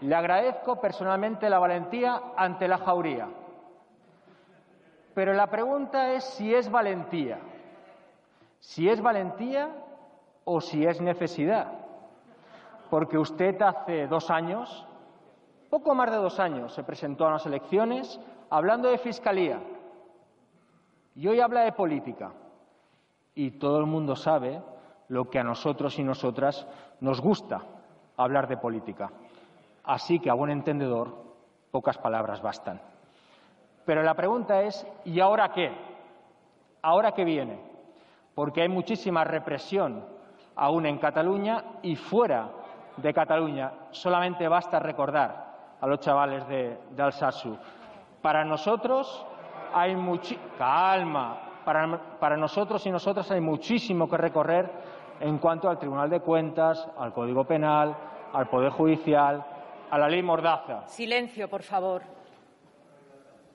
le agradezco personalmente la valentía ante la jauría. Pero la pregunta es si es valentía si es valentía o si es necesidad. Porque usted hace dos años, poco más de dos años, se presentó a las elecciones hablando de fiscalía y hoy habla de política. Y todo el mundo sabe lo que a nosotros y nosotras nos gusta hablar de política. Así que a buen entendedor, pocas palabras bastan. Pero la pregunta es, ¿y ahora qué? ¿Ahora qué viene? porque hay muchísima represión aún en Cataluña y fuera de Cataluña. Solamente basta recordar a los chavales de, de Alsasu. Para nosotros hay mucho. Calma. Para, para nosotros y nosotras hay muchísimo que recorrer en cuanto al Tribunal de Cuentas, al Código Penal, al Poder Judicial, a la ley Mordaza. Silencio, por favor.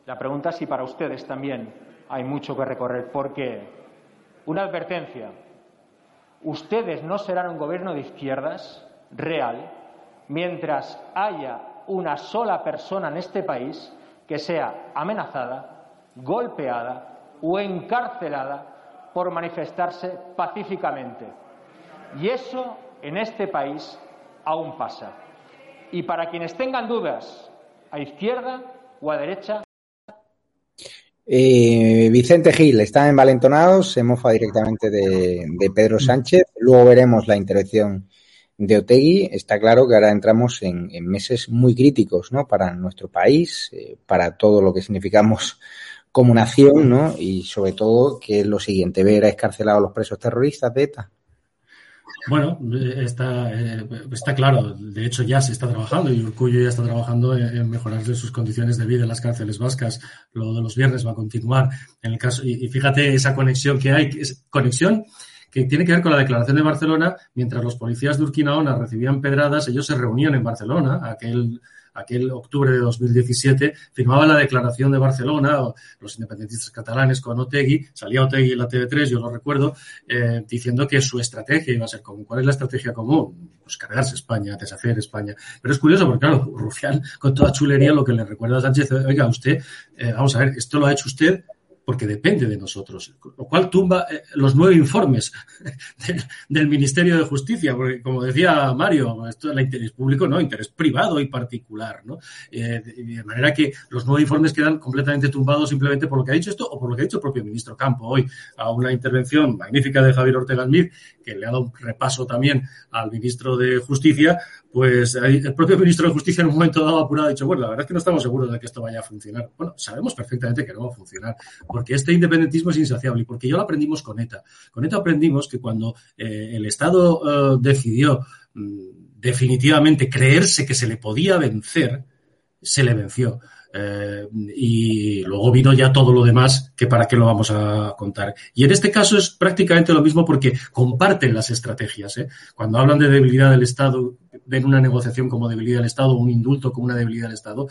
La pregunta es si para ustedes también hay mucho que recorrer, porque una advertencia. Ustedes no serán un gobierno de izquierdas real mientras haya una sola persona en este país que sea amenazada, golpeada o encarcelada por manifestarse pacíficamente. Y eso en este país aún pasa. Y para quienes tengan dudas, a izquierda o a derecha, eh, Vicente Gil está envalentonado, se mofa directamente de, de, Pedro Sánchez. Luego veremos la intervención de Otegui. Está claro que ahora entramos en, meses muy críticos ¿no? para nuestro país, eh, para todo lo que significamos como nación, ¿no? y sobre todo que es lo siguiente, ver a escarcelados los presos terroristas de ETA. Bueno, está, está claro. De hecho, ya se está trabajando y Urcullo ya está trabajando en mejorar sus condiciones de vida en las cárceles vascas. Lo de los viernes va a continuar. En el caso, y, fíjate esa conexión que hay, conexión que tiene que ver con la declaración de Barcelona. Mientras los policías de Urquinaona recibían pedradas, ellos se reunían en Barcelona, aquel aquel octubre de 2017, firmaba la declaración de Barcelona, los independentistas catalanes con Otegui, salía Otegui en la TV3, yo lo recuerdo, eh, diciendo que su estrategia iba a ser común. ¿Cuál es la estrategia común? Pues cargarse España, deshacer España. Pero es curioso porque, claro, Rufián, con toda chulería, lo que le recuerda a Sánchez, oiga, usted, eh, vamos a ver, esto lo ha hecho usted porque depende de nosotros, lo cual tumba eh, los nueve informes <laughs> del, Ministerio de Justicia, porque como decía Mario, esto es el interés público, no, interés privado y particular, ¿no? Eh, de manera que los nueve informes quedan completamente tumbados simplemente por lo que ha dicho esto o por lo que ha dicho el propio ministro Campo hoy a una intervención magnífica de Javier Ortega Smith, que le ha dado un repaso también al ministro de Justicia, pues el propio ministro de Justicia en un momento dado apurado ha dicho, bueno, la verdad es que no estamos seguros de que esto vaya a funcionar. Bueno, sabemos perfectamente que no va a funcionar, porque este independentismo es insaciable y porque ya lo aprendimos con ETA. Con ETA aprendimos que cuando eh, el Estado eh, decidió mm, definitivamente creerse que se le podía vencer, se le venció. Eh, y luego vino ya todo lo demás, que para qué lo vamos a contar. Y en este caso es prácticamente lo mismo porque comparten las estrategias. Cuando hablan de debilidad del Estado, ven una negociación como debilidad del Estado, un indulto como una debilidad del Estado.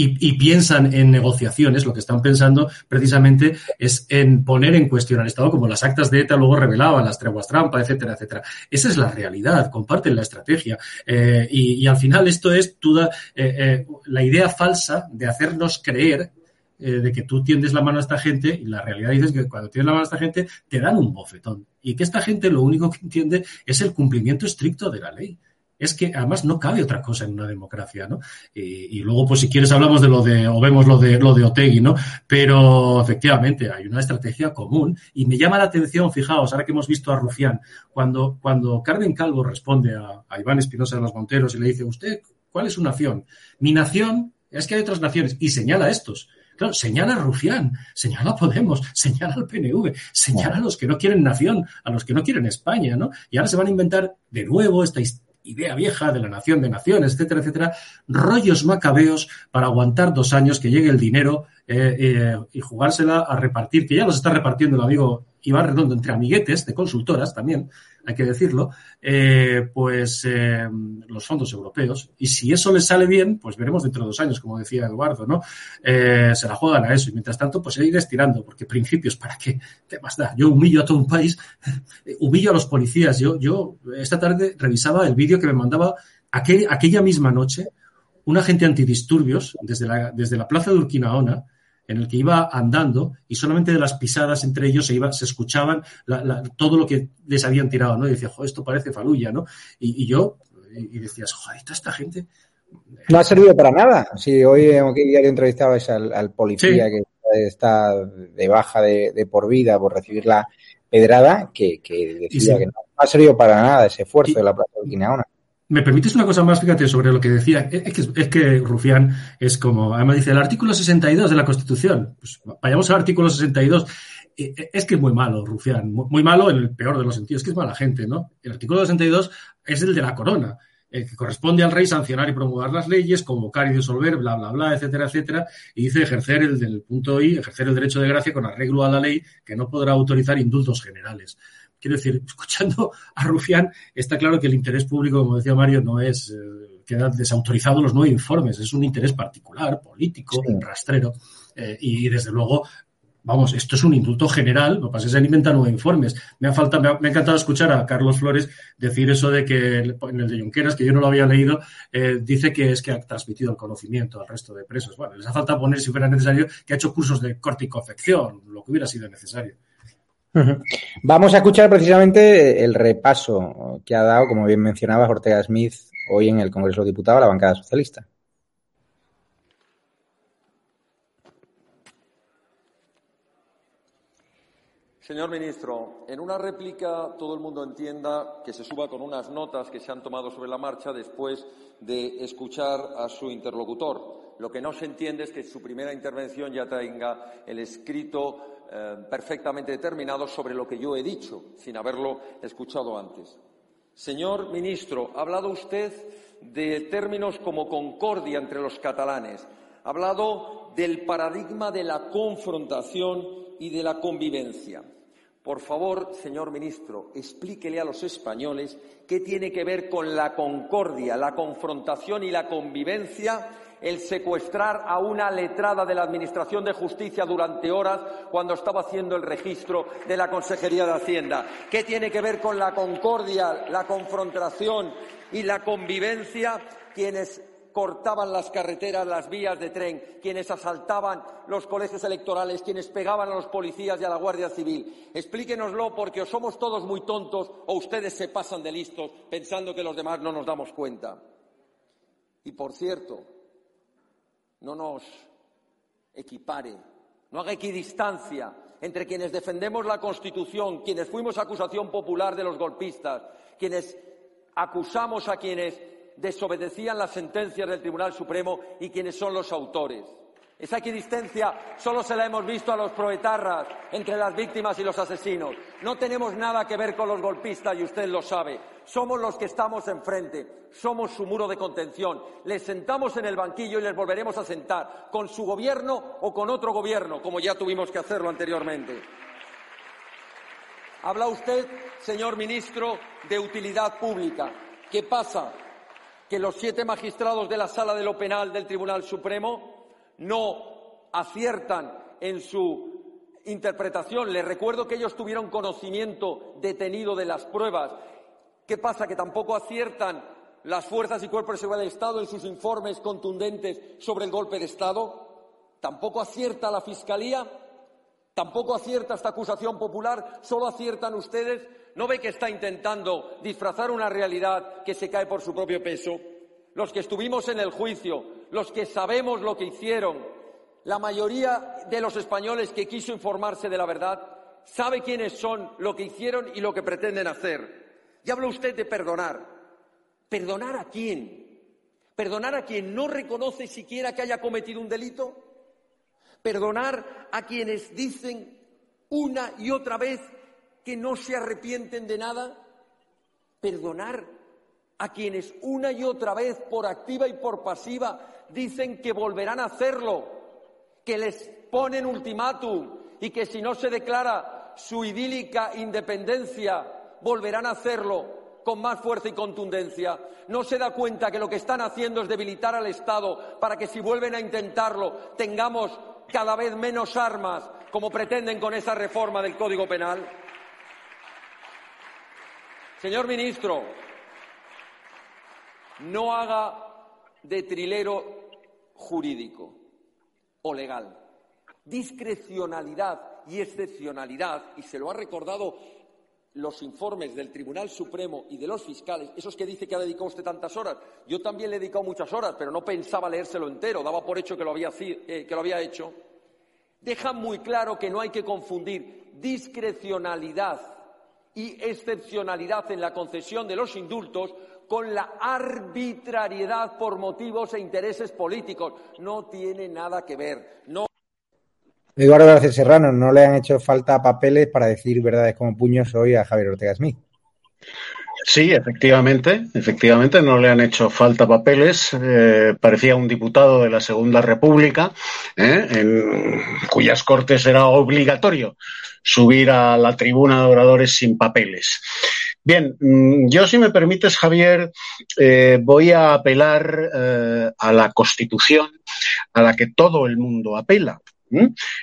Y, piensan en negociaciones, lo que están pensando precisamente es en poner en cuestión al Estado, como las actas de ETA luego revelaban, las treguas trampa, etcétera, etcétera. Esa es la realidad, comparten la estrategia. Eh, y, al final esto es toda eh, eh, la idea falsa de hacernos creer de que tú tiendes la mano a esta gente y la realidad dice que cuando tienes la mano a esta gente te dan un bofetón y que esta gente lo único que entiende es el cumplimiento estricto de la ley es que además no cabe otra cosa en una democracia, ¿no? Y, luego, pues si quieres hablamos de lo de, o vemos lo de lo de Otegui, ¿no? Pero efectivamente hay una estrategia común y me llama la atención, fijaos, ahora que hemos visto a Rufián, cuando, cuando Carmen Calvo responde a, Iván Espinosa de los Monteros y le dice, ¿usted cuál es su nación? Mi nación es que hay otras naciones y señala a estos. Claro, señala a Rufián, señala a Podemos, <laughs> señala al PNV, señala a los que no quieren nación, a los que no quieren España, ¿no? Y ahora se van a inventar de nuevo esta historia idea vieja de la nación de naciones, etcétera, etcétera, rollos macabeos para aguantar dos años que llegue el dinero eh, eh, y jugársela a repartir, que ya los está repartiendo el amigo Iván Redondo entre amiguetes de consultoras también, hay que decirlo, eh, pues los fondos europeos. Y si eso les sale bien, pues veremos dentro de dos años, como decía Eduardo, ¿no? se la juegan a eso. Y mientras tanto, pues seguir estirando, porque principios, ¿para qué? ¿Qué más da? Yo humillo a todo un país, <laughs> humillo a los policías. Yo, yo esta tarde revisaba el vídeo que me mandaba aquella misma noche un agente antidisturbios desde la, desde la plaza de Urquinaona, en el que iba andando y solamente de las pisadas entre ellos se, iba, se escuchaban todo lo que les habían tirado, ¿no? Y decía, joder, esto parece faluya, ¿no? Y, yo, y decías, joder, esta gente... No ha servido para nada. Si hoy en OK Diario entrevistabais al, al policía que está de baja de, por vida por recibir la pedrada, que, decía que no ha servido para nada ese esfuerzo de la Plaza de Urquinaona. ¿Me permites una cosa más, fíjate, sobre lo que decía? Es que, es que Rufián es como, además dice, el artículo 62 de la Constitución. Pues vayamos al artículo 62. Eh, eh, es que es muy malo, Rufián, muy malo en el peor de los sentidos, es que es mala gente, ¿no? El artículo 62 es el de la corona, el que corresponde al rey sancionar y promulgar las leyes, convocar y disolver, bla, bla, bla, etcétera, etcétera, y dice ejercer el del punto I, ejercer el derecho de gracia con arreglo a la ley que no podrá autorizar indultos generales. Quiero decir, <laughs> escuchando a Rufián, está claro que el interés público, como decía Mario, no es, eh, queda desautorizado los nueve informes, es un interés particular, político, rastrero, eh, y desde luego vamos, esto es un indulto general, no pasa se han inventado nueve informes. Me ha, falta, me, ha, encantado escuchar a Carlos Flores decir eso de que en el de Junqueras, que yo no lo había leído, eh, dice que es que ha transmitido el conocimiento al resto de presos. Bueno, les ha falta poner, si fuera necesario, que ha hecho cursos de corte y confección, lo que hubiera sido necesario. Vamos a escuchar precisamente el repaso que ha dado, como bien mencionaba Ortega Smith, hoy en el Congreso de Diputados a la bancada socialista. Señor ministro, en una réplica todo el mundo entienda que se suba con unas notas que se han tomado sobre la marcha después de escuchar a su interlocutor. Lo que no se entiende es que su primera intervención ya tenga el escrito eh, perfectamente determinado sobre lo que yo he dicho, sin haberlo escuchado antes. Señor ministro, ha hablado usted de términos como concordia entre los catalanes, ha hablado del paradigma de la confrontación y de la convivencia. Por favor, señor ministro, explíquele a los españoles qué tiene que ver con la concordia, la confrontación y la convivencia el secuestrar a una letrada de la Administración de Justicia durante horas cuando estaba haciendo el registro de la Consejería de Hacienda. ¿Qué tiene que ver con la concordia, la confrontación y la convivencia quienes cortaban las carreteras, las vías de tren, quienes asaltaban los colegios electorales, quienes pegaban a los policías y a la Guardia Civil. Explíquenoslo porque o somos todos muy tontos o ustedes se pasan de listos pensando que los demás no nos damos cuenta. Y por cierto, no nos equipare, no haga equidistancia entre quienes defendemos la Constitución, quienes fuimos acusación popular de los golpistas, quienes acusamos a quienes desobedecían las sentencias del Tribunal Supremo y quienes son los autores. Esa equidistancia solo se la hemos visto a los proetarras entre las víctimas y los asesinos. No tenemos nada que ver con los golpistas y usted lo sabe. Somos los que estamos enfrente. Somos su muro de contención. Les sentamos en el banquillo y les volveremos a sentar con su gobierno o con otro gobierno, como ya tuvimos que hacerlo anteriormente. Habla usted, señor ministro, de utilidad pública. ¿Qué pasa? Que los siete magistrados de la Sala de lo Penal del Tribunal Supremo no aciertan en su interpretación. Les recuerdo que ellos tuvieron conocimiento detenido de las pruebas. ¿Qué pasa? Que tampoco aciertan las fuerzas y cuerpos de seguridad del Estado en sus informes contundentes sobre el golpe de Estado. Tampoco acierta la Fiscalía. Tampoco acierta esta acusación popular. Solo aciertan ustedes. ¿No ve que está intentando disfrazar una realidad que se cae por su propio peso? Los que estuvimos en el juicio, los que sabemos lo que hicieron, la mayoría de los españoles que quiso informarse de la verdad, sabe quiénes son, lo que hicieron y lo que pretenden hacer. Y habla usted de perdonar. ¿Perdonar a quién? ¿Perdonar a quien no reconoce siquiera que haya cometido un delito? ¿Perdonar a quienes dicen una y otra vez que no se arrepienten de nada? ¿Perdonar a quienes una y otra vez, por activa y por pasiva, dicen que volverán a hacerlo, que les ponen ultimátum y que si no se declara su idílica independencia, volverán a hacerlo con más fuerza y contundencia. No se da cuenta que lo que están haciendo es debilitar al Estado para que si vuelven a intentarlo tengamos cada vez menos armas, como pretenden con esa reforma del Código Penal. Señor ministro, no haga de trilero jurídico o legal. Discrecionalidad y excepcionalidad, y se lo ha recordado los informes del Tribunal Supremo y de los fiscales, esos que dice que ha dedicado usted tantas horas, yo también le he dedicado muchas horas, pero no pensaba leérselo entero, daba por hecho que lo había, eh, que lo había hecho, dejan muy claro que no hay que confundir discrecionalidad y excepcionalidad en la concesión de los indultos con la arbitrariedad por motivos e intereses políticos. No tiene nada que ver. No. Eduardo García Serrano, no le han hecho falta papeles para decir verdades como puños hoy a Javier Ortega Smith. Sí, efectivamente, efectivamente no le han hecho falta papeles. Eh, parecía un diputado de la Segunda República, eh, en cuyas cortes era obligatorio subir a la tribuna de oradores sin papeles. Bien, mm, yo si me permites, Javier, eh, voy a apelar eh, a la Constitución a la que todo el mundo apela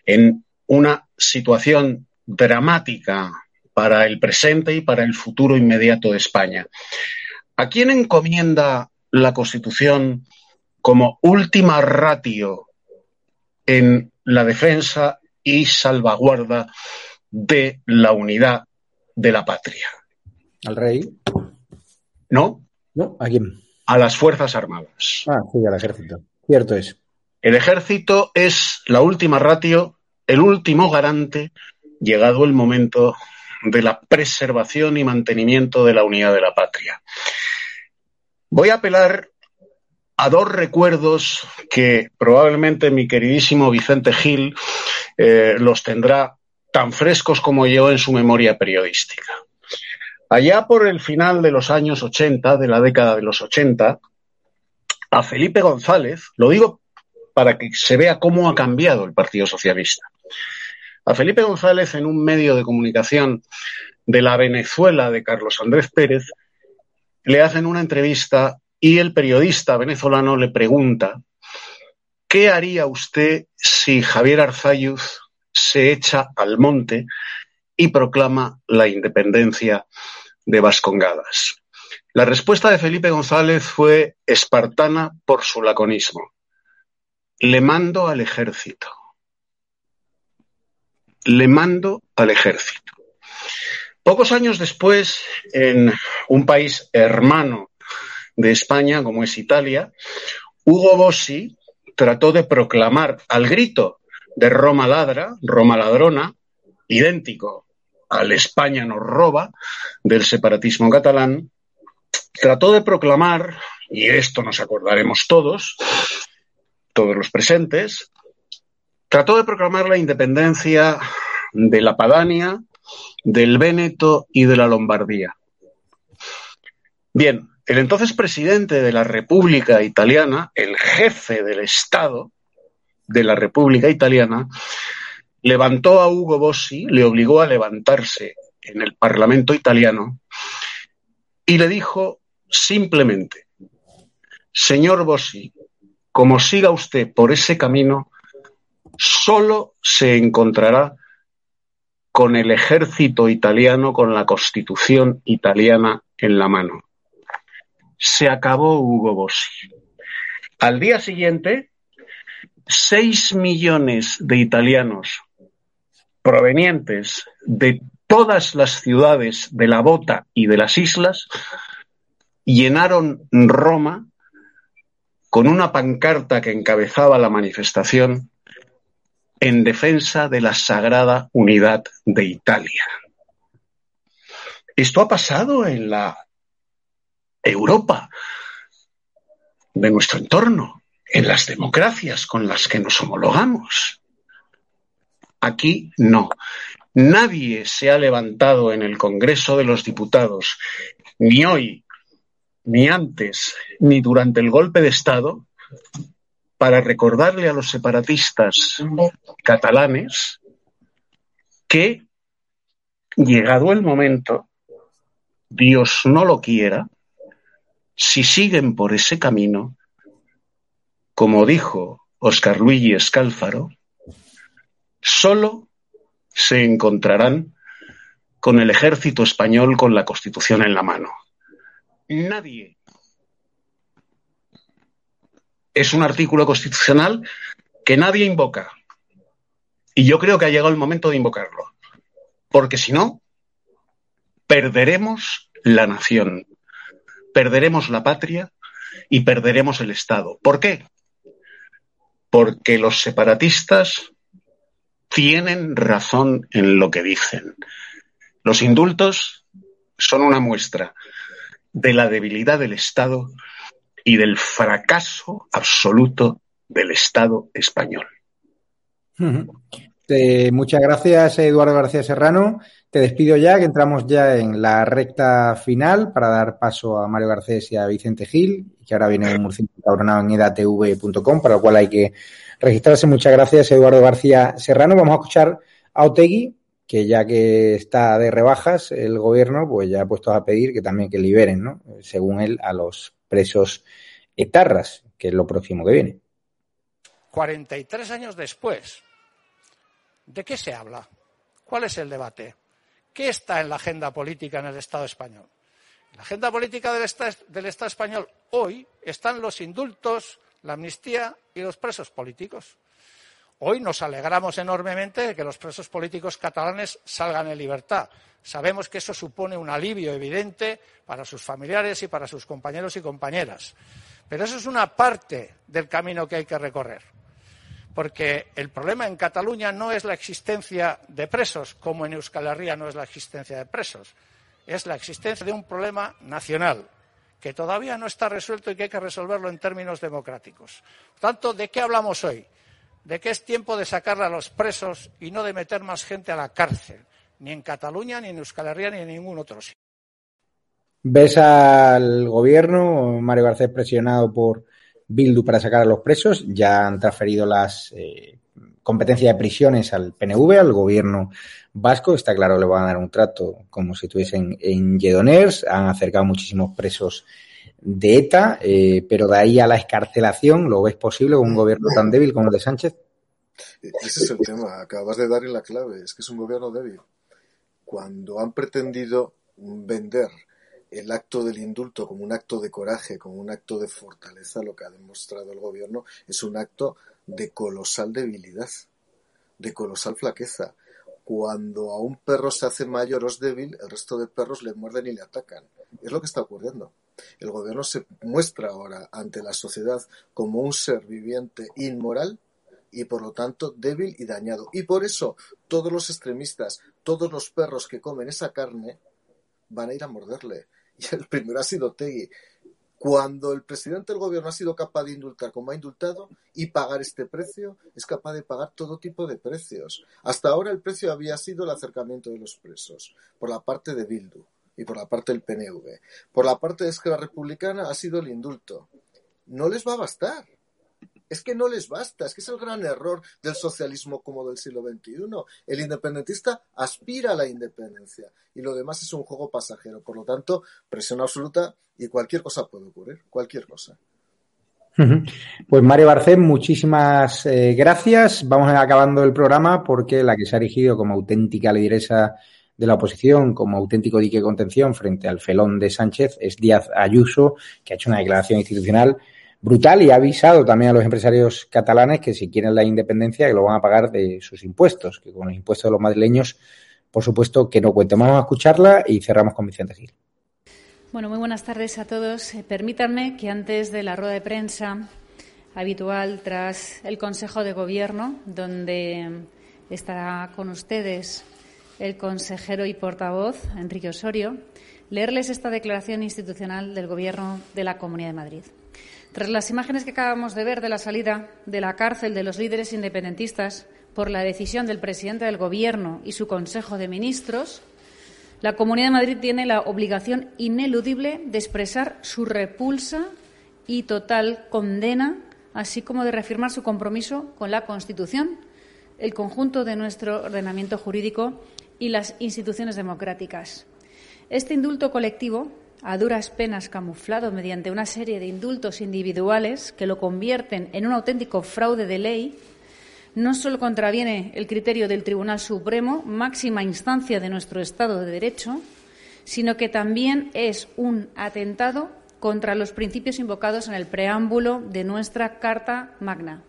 en una situación dramática para el presente y para el futuro inmediato de España. ¿A quién encomienda la Constitución como última ratio en la defensa y salvaguarda de la unidad de la patria? ¿Al rey? No. ¿No? ¿A quién? A las Fuerzas Armadas. Ah, sí, al ejército. Cierto es. El ejército es la última ratio, el último garante, llegado el momento de la preservación y mantenimiento de la unidad de la patria. Voy a apelar a dos recuerdos que probablemente mi queridísimo Vicente Gil eh, los tendrá tan frescos como yo en su memoria periodística. Allá por el final de los años 80, de la década de los 80, a Felipe González, lo digo para que se vea cómo ha cambiado el Partido Socialista. A Felipe González, en un medio de comunicación de la Venezuela de Carlos Andrés Pérez, le hacen una entrevista y el periodista venezolano le pregunta, ¿qué haría usted si Javier Arzayuz se echa al monte y proclama la independencia de Vascongadas. La respuesta de Felipe González fue espartana por su laconismo. Le mando al ejército. Le mando al ejército. Pocos años después, en un país hermano de España, como es Italia, Hugo Bossi trató de proclamar al grito de Roma ladra, Roma ladrona, idéntico al España nos roba del separatismo catalán, trató de proclamar, y esto nos acordaremos todos, todos los presentes, trató de proclamar la independencia de la Padania, del Véneto y de la Lombardía. Bien, el entonces presidente de la República Italiana, el jefe del Estado de la República Italiana, levantó a Hugo Bossi, le obligó a levantarse en el Parlamento italiano y le dijo simplemente, señor Bossi, como siga usted por ese camino, solo se encontrará con el ejército italiano, con la constitución italiana en la mano. Se acabó Hugo Bossi. Al día siguiente, seis millones de italianos provenientes de todas las ciudades de la Bota y de las islas llenaron Roma con una pancarta que encabezaba la manifestación en defensa de la sagrada unidad de Italia. Esto ha pasado en la Europa de nuestro entorno, en las democracias con las que nos homologamos. Aquí no. Nadie se ha levantado en el Congreso de los Diputados, ni hoy, ni antes, ni durante el golpe de Estado, para recordarle a los separatistas catalanes que, llegado el momento, Dios no lo quiera, si siguen por ese camino, como dijo Oscar Luigi Escálfaro, solo se encontrarán con el ejército español con la Constitución en la mano. Nadie es un artículo constitucional que nadie invoca. Y yo creo que ha llegado el momento de invocarlo. Porque si no, perderemos la nación, perderemos la patria y perderemos el Estado. ¿Por qué? Porque los separatistas tienen razón en lo que dicen. Los indultos son una muestra de la debilidad del Estado y del fracaso absoluto del Estado español. Muchas gracias, Eduardo García Serrano. Te despido ya, que entramos ya en la recta final para dar paso a Mario Garcés y a Vicente Gil, que ahora viene un murciano cabronado en edatv.com, para lo cual hay que registrarse. Muchas gracias, Eduardo García Serrano. Vamos a escuchar a Otegui, que ya que está de rebajas el gobierno, pues ya ha puesto a pedir que también que liberen, ¿no? Según él, a los presos etarras, que es lo próximo que viene. 43 años después, ¿de qué se habla? ¿Cuál es el debate? ¿Qué está en la agenda política en el Estado español? En la agenda política del Estado, del Estado español hoy están los indultos, la amnistía y los presos políticos. Hoy nos alegramos enormemente de que los presos políticos catalanes salgan en libertad. Sabemos que eso supone un alivio evidente para sus familiares y para sus compañeros y compañeras. Pero eso es una parte del camino que hay que recorrer. Porque el problema en Cataluña no es la existencia de presos, como en Euskal Herria no es la existencia de presos. Es la existencia de un problema nacional que todavía no está resuelto y que hay que resolverlo en términos democráticos. Por tanto, ¿de qué hablamos hoy? De que es tiempo de sacar a los presos y no de meter más gente a la cárcel ni en Cataluña, ni en Euskal Herria, ni en ningún otro sitio. ¿Ves al gobierno, Mario Garcés, presionado por Bildu para sacar a los presos? Ya han transferido las eh, competencias de prisiones al PNV, al gobierno vasco. Está claro, le van a dar un trato como si estuviesen en Lledoners. Han acercado muchísimos presos de ETA, eh, pero de ahí a la escarcelación, ¿lo ves posible con un gobierno tan débil como el de Sánchez? Ese es el tema, acabas de darle la clave, es que es un gobierno débil cuando han pretendido vender el acto del indulto como un acto de coraje, como un acto de fortaleza, lo que ha demostrado el gobierno es un acto de colosal debilidad, de colosal flaqueza. Cuando a un perro se hace mayor o es débil, el resto de perros le muerden y le atacan. Es lo que está ocurriendo. El gobierno se muestra ahora ante la sociedad como un ser viviente inmoral y por lo tanto débil y dañado. Y por eso todos los extremistas, todos los perros que comen esa carne van a ir a morderle. Y el primero ha sido Tegui. Cuando el presidente del gobierno ha sido capaz de indultar como ha indultado y pagar este precio, es capaz de pagar todo tipo de precios. Hasta ahora el precio había sido el acercamiento de los presos por la parte de Bildu y por la parte del PNV. Por la parte de Esquerra Republicana ha sido el indulto. No les va a bastar es que no les basta, es que es el gran error del socialismo como del siglo XXI. El independentista aspira a la independencia y lo demás es un juego pasajero. Por lo tanto, presión absoluta y cualquier cosa puede ocurrir, cualquier cosa. Pues Mario Barcén, muchísimas eh, gracias. Vamos acabando el programa porque la que se ha erigido como auténtica lideresa de la oposición, como auténtico dique de contención frente al felón de Sánchez, es Díaz Ayuso, que ha hecho una declaración institucional brutal y ha avisado también a los empresarios catalanes que si quieren la independencia que lo van a pagar de sus impuestos, que con los impuestos de los madrileños, por supuesto, que no cuenten. Vamos a escucharla y cerramos con Vicente Gil. Bueno, muy buenas tardes a todos. Eh, permítanme que antes de la rueda de prensa habitual tras el Consejo de Gobierno, donde estará con ustedes el consejero y portavoz, Enrique Osorio, leerles esta declaración institucional del Gobierno de la Comunidad de Madrid. Tras las imágenes que acabamos de ver de la salida de la cárcel de los líderes independentistas por la decisión del presidente del Gobierno y su Consejo de Ministros, la Comunidad de Madrid tiene la obligación ineludible de expresar su repulsa y total condena, así como de reafirmar su compromiso con la Constitución, el conjunto de nuestro ordenamiento jurídico y las instituciones democráticas. Este indulto colectivo a duras penas camuflado mediante una serie de indultos individuales que lo convierten en un auténtico fraude de ley, no solo contraviene el criterio del Tribunal Supremo, máxima instancia de nuestro Estado de Derecho, sino que también es un atentado contra los principios invocados en el preámbulo de nuestra Carta Magna,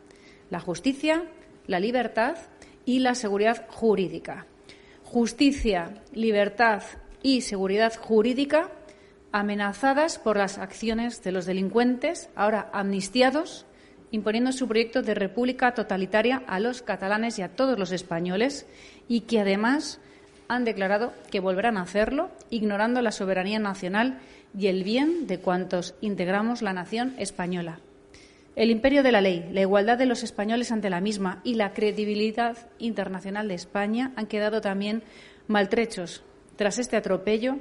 la justicia, la libertad y la seguridad jurídica. Justicia, libertad y seguridad jurídica amenazadas por las acciones de los delincuentes, ahora amnistiados, imponiendo su proyecto de república totalitaria a los catalanes y a todos los españoles, y que además han declarado que volverán a hacerlo, ignorando la soberanía nacional y el bien de cuantos integramos la nación española. El imperio de la ley, la igualdad de los españoles ante la misma y la credibilidad internacional de España han quedado también maltrechos tras este atropello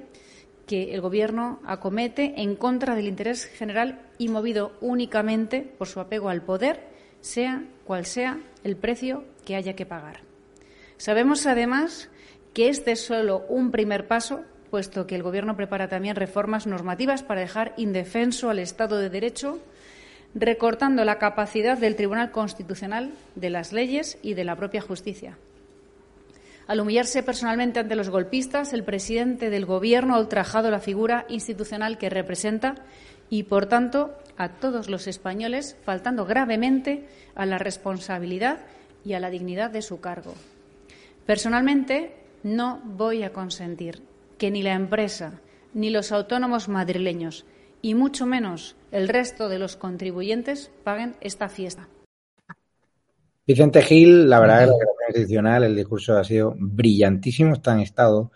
que el Gobierno acomete en contra del interés general y movido únicamente por su apego al poder, sea cual sea el precio que haya que pagar. Sabemos, además, que este es solo un primer paso, puesto que el Gobierno prepara también reformas normativas para dejar indefenso al Estado de Derecho, recortando la capacidad del Tribunal Constitucional, de las leyes y de la propia justicia. Al humillarse personalmente ante los golpistas, el presidente del Gobierno ha ultrajado la figura institucional que representa y, por tanto, a todos los españoles, faltando gravemente a la responsabilidad y a la dignidad de su cargo. Personalmente, no voy a consentir que ni la empresa, ni los autónomos madrileños, y mucho menos el resto de los contribuyentes paguen esta fiesta. Vicente Gil, la verdad es que constitucional, el discurso ha sido brillantísimo, está en estado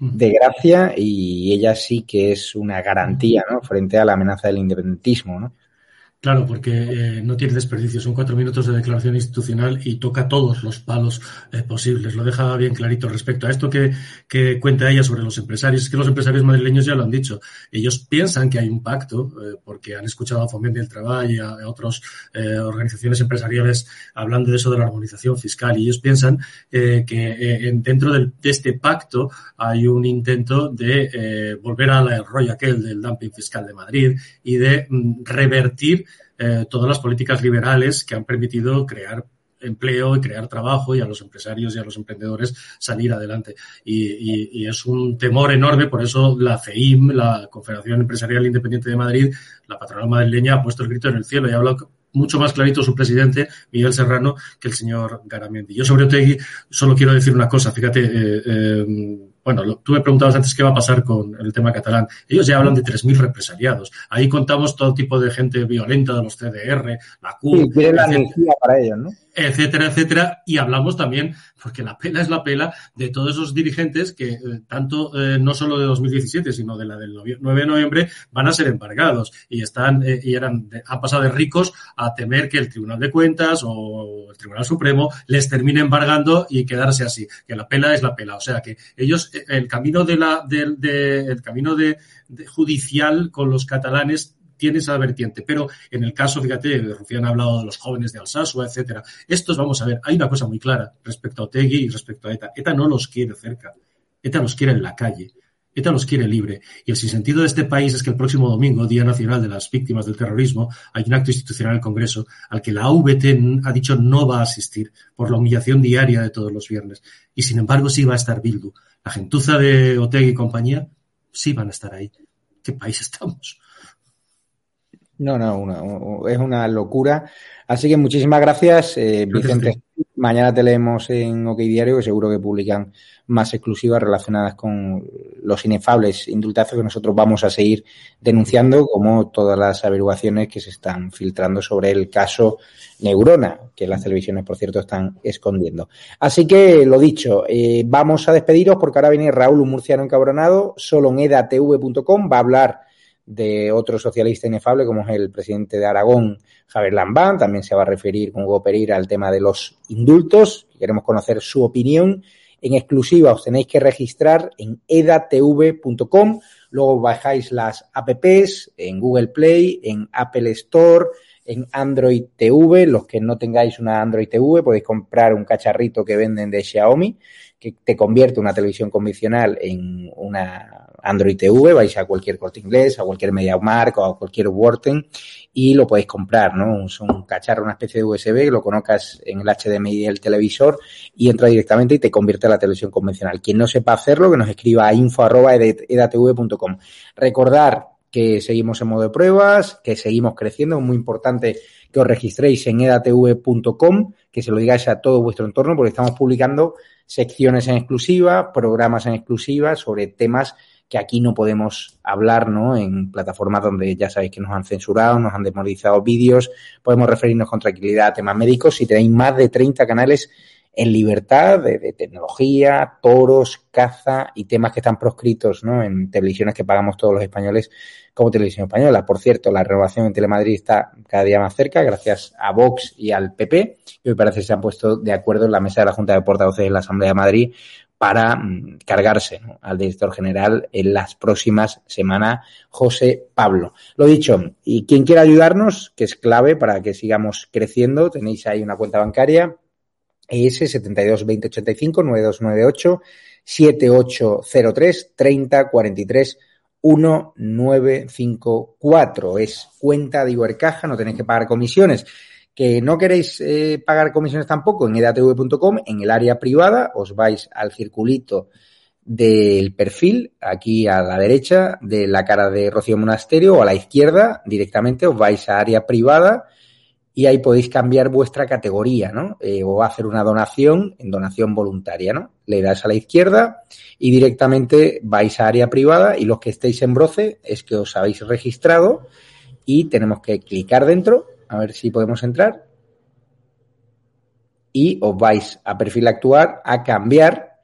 de gracia y ella sí que es una garantía ¿no? frente a la amenaza del independentismo. ¿no? Claro, porque eh, no tiene desperdicio. Son cuatro minutos de declaración institucional y toca todos los palos eh, posibles. Lo deja bien clarito respecto a esto que, cuenta ella sobre los empresarios. Es que los empresarios madrileños ya lo han dicho. Ellos piensan que hay un pacto eh, porque han escuchado a Fomento del Trabajo y a, a otras organizaciones empresariales hablando de eso de la armonización fiscal. Y ellos piensan que dentro de este pacto hay un intento de volver al rollo aquel del dumping fiscal de Madrid y de mm, revertir eh, todas las políticas liberales que han permitido crear empleo y crear trabajo y a los empresarios y a los emprendedores salir adelante. Y, es un temor enorme, por eso la CEIM, la Confederación Empresarial Independiente de Madrid, la patronal madrileña, ha puesto el grito en el cielo y ha hablado mucho más clarito su presidente, Miguel Serrano, que el señor Garamendi. Yo sobre Otegui solo quiero decir una cosa, fíjate, eh, eh, bueno, tú me preguntabas antes qué va a pasar con el tema catalán. Ellos ya hablan de 3.000 represaliados. Ahí contamos todo tipo de gente violenta de los CDR, la CUP. Sí, la para ellos, ¿no? Etcétera, etcétera. Y hablamos también, porque la pela es la pela, de todos esos dirigentes que eh, tanto, eh, no solo de 2017, sino de la del 9 de noviembre, van a ser embargados y están, eh, y eran, han pasado de ricos a temer que el Tribunal de Cuentas o el Tribunal Supremo les termine embargando y quedarse así, que la pela es la pela. O sea que ellos, el camino de la, del de, el camino de judicial con los catalanes tiene esa vertiente. Pero en el caso, fíjate, Rufián ha hablado de los jóvenes de Alsasua, etcétera. Estos, vamos a ver, hay una cosa muy clara respecto a Otegui y respecto a ETA. ETA no los quiere cerca. ETA los quiere en la calle. ETA los quiere libre. Y el sinsentido de este país es que el próximo domingo, Día Nacional de las Víctimas del Terrorismo, hay un acto institucional en el Congreso al que la AVT ha dicho no va a asistir por la humillación diaria de todos los viernes. Y sin embargo sí va a estar Bildu. La gentuza de Otegui y compañía sí van a estar ahí. ¿Qué país estamos? No, no, es una locura. Así que muchísimas gracias, eh, Vicente. Mañana te leemos en OK Diario, que seguro que publican más exclusivas relacionadas con los inefables indultazos que nosotros vamos a seguir denunciando, como todas las averiguaciones que se están filtrando sobre el caso Neurona, que las televisiones, por cierto, están escondiendo. Así que, lo dicho, eh, vamos a despediros porque ahora viene Raúl, un murciano encabronado, solo en edatv.com, va a hablar de otro socialista inefable como es el presidente de Aragón, Javier Lambán. También se va a referir con Hugo Pereira al tema de los indultos. Queremos conocer su opinión. En exclusiva os tenéis que registrar en edatv.com. Luego bajáis las apps en Google Play, en Apple Store, en Android TV. Los que no tengáis una Android TV podéis comprar un cacharrito que venden de Xiaomi que te convierte una televisión convencional en una Android TV, vais a cualquier corte inglés, a cualquier MediaMark o a cualquier Worten y lo podéis comprar, ¿no? Es un cacharro, una especie de USB, lo conozcas en el HDMI del televisor y entra directamente y te convierte a la televisión convencional. Quien no sepa hacerlo, que nos escriba a info.edatv.com. Recordar que seguimos en modo de pruebas, que seguimos creciendo, es muy importante que os registréis en edatv.com, que se lo digáis a todo vuestro entorno, porque estamos publicando secciones en exclusiva, programas en exclusiva sobre temas que aquí no podemos hablar, ¿no? En plataformas donde ya sabéis que nos han censurado, nos han desmonetizado vídeos, podemos referirnos con tranquilidad a temas médicos. Si tenéis más de 30 canales en libertad de, tecnología, toros, caza y temas que están proscritos ¿no? en televisiones que pagamos todos los españoles como televisión española. Por cierto, la renovación en Telemadrid está cada día más cerca gracias a Vox y al PP, que me parece que se han puesto de acuerdo en la mesa de la Junta de Portavoces de la Asamblea de Madrid para mm, cargarse al director general en las próximas semanas, José Pablo. Lo dicho, y quien quiera ayudarnos, que es clave para que sigamos creciendo, tenéis ahí una cuenta bancaria ES 72 20 85 9298 7803 30 43 1954. Es cuenta de Ibercaja, no tenéis que pagar comisiones. Que no queréis eh, pagar comisiones tampoco en edatv.com, en el área privada, os vais al circulito del perfil, aquí a la derecha de la cara de Rocío Monasterio o a la izquierda, directamente os vais a área privada y ahí podéis cambiar vuestra categoría, ¿no? Eh, o hacer una donación en donación voluntaria, ¿no? Le das a la izquierda y directamente vais a área privada y los que estéis en broce es que os habéis registrado y tenemos que clicar dentro, a ver si podemos entrar y os vais a perfil actuar a cambiar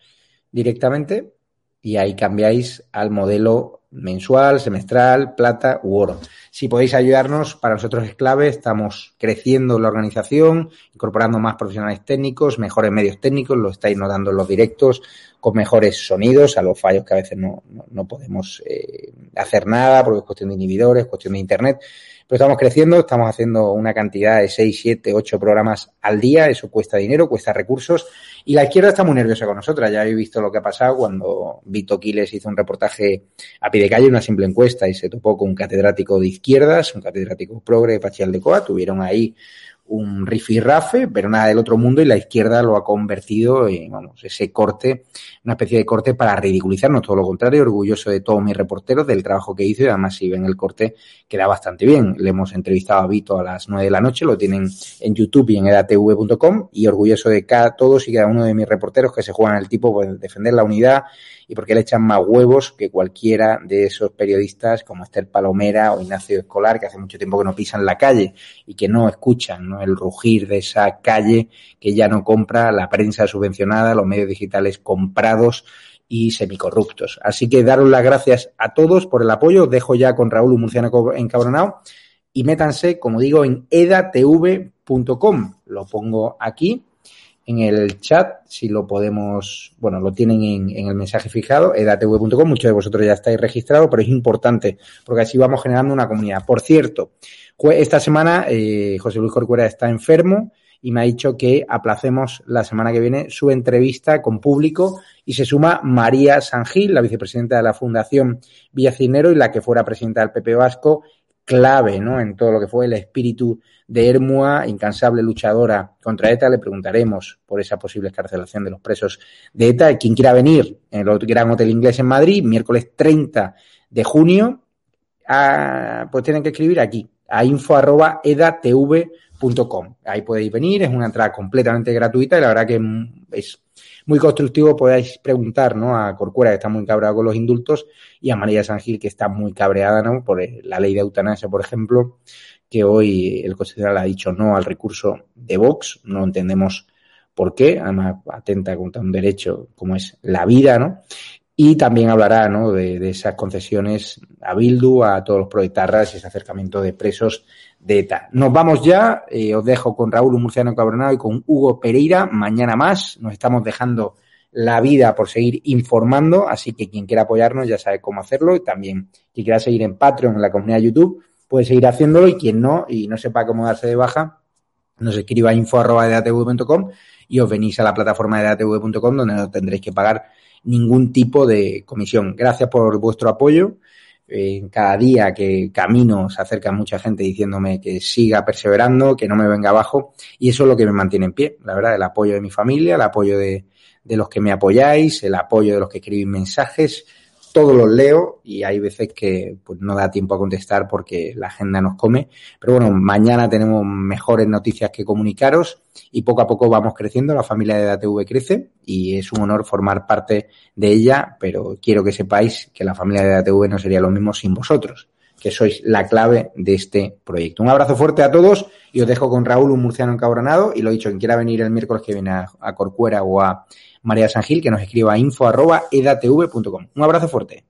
directamente y ahí cambiáis al modelo mensual, semestral, plata u oro. Si podéis ayudarnos, para nosotros es clave, estamos creciendo la organización, incorporando más profesionales técnicos, mejores medios técnicos, lo estáis notando en los directos, con mejores sonidos, a los fallos que a veces no, no, podemos eh, hacer nada porque es cuestión de inhibidores, cuestión de internet. Pero estamos creciendo, estamos haciendo una cantidad de 6, 7, 8 programas al día, eso cuesta dinero, cuesta recursos y la izquierda está muy nerviosa con nosotras. Ya habéis visto lo que ha pasado cuando Vito Quiles hizo un reportaje a pie de calle, una simple encuesta, y se topó con un catedrático de un catedrático progre de Pachial de Coa. Tuvieron ahí un rifirrafe, pero nada del otro mundo y la izquierda lo ha convertido en, vamos, ese corte, una especie de corte para ridiculizarnos, todo lo contrario, orgulloso de todos mis reporteros, del trabajo que hizo y además si ven el corte queda bastante bien. Le hemos entrevistado a Vito a las nueve de la noche, lo tienen en YouTube y en edatv.com y orgulloso de cada, todos y cada uno de mis reporteros que se juegan el tipo por defender la unidad y porque le echan más huevos que cualquiera de esos periodistas como Esther Palomera o Ignacio Escolar, que hace mucho tiempo que no pisan la calle y que no escuchan ¿no? el rugir de esa calle que ya no compra la prensa subvencionada, los medios digitales comprados y semicorruptos. Así que daros las gracias a todos por el apoyo. Dejo ya con Raúl Murciano encabronado y métanse, como digo, en edatv.com. Lo pongo aquí en el chat, si lo podemos, bueno, lo tienen en, el mensaje fijado, edatv.com, muchos de vosotros ya estáis registrados, pero es importante porque así vamos generando una comunidad. Por cierto, esta semana eh, José Luis Corcuera está enfermo y me ha dicho que aplacemos la semana que viene su entrevista con público y se suma María Sangil, la vicepresidenta de la Fundación Villacinero y la que fuera presidenta del PP Vasco, clave ¿no? en todo lo que fue el espíritu de Hermua, incansable luchadora contra ETA. Le preguntaremos por esa posible escarcelación de los presos de ETA. Quien quiera venir en el Gran Hotel Inglés en Madrid, miércoles 30 de junio, pues tienen que escribir aquí, a info.edatv.com. Ahí podéis venir, es una entrada completamente gratuita y la verdad que es muy constructivo, podáis preguntar ¿no? a Corcuera, que está muy cabreado con los indultos, y a María Sangil, que está muy cabreada ¿no? por la ley de eutanasia, por ejemplo, que hoy el Constitucional ha dicho no al recurso de Vox, no entendemos por qué, además atenta contra un derecho como es la vida, ¿no? Y también hablará ¿no? de, esas concesiones a Bildu, a todos los proetarras y ese acercamiento de presos de ETA. Nos vamos ya, eh, os dejo con Raúl Murciano Cabronado y con Hugo Pereira. Mañana más, nos estamos dejando la vida por seguir informando, así que quien quiera apoyarnos ya sabe cómo hacerlo y también quien quiera seguir en Patreon, en la comunidad de YouTube, puede seguir haciéndolo y quien no y no sepa cómo darse de baja, nos escriba info.edatv.com y os venís a la plataforma de edatv.com donde no tendréis que pagar ningún tipo de comisión. Gracias por vuestro apoyo. En cada día que camino se acerca mucha gente diciéndome que siga perseverando, que no me venga abajo y eso es lo que me mantiene en pie, la verdad, el apoyo de mi familia, el apoyo de, de los que me apoyáis, el apoyo de los que escribís mensajes, todos los leo y hay veces que pues, no da tiempo a contestar porque la agenda nos come. Pero bueno, mañana tenemos mejores noticias que comunicaros y poco a poco vamos creciendo. La familia de DATV crece y es un honor formar parte de ella, pero quiero que sepáis que la familia de DATV no sería lo mismo sin vosotros, que sois la clave de este proyecto. Un abrazo fuerte a todos y os dejo con Raúl, un murciano encabronado. Y lo dicho, quien quiera venir el miércoles que viene a, a Corcuera o a María Sangil, que nos escriba a info.edatv.com. Un abrazo fuerte.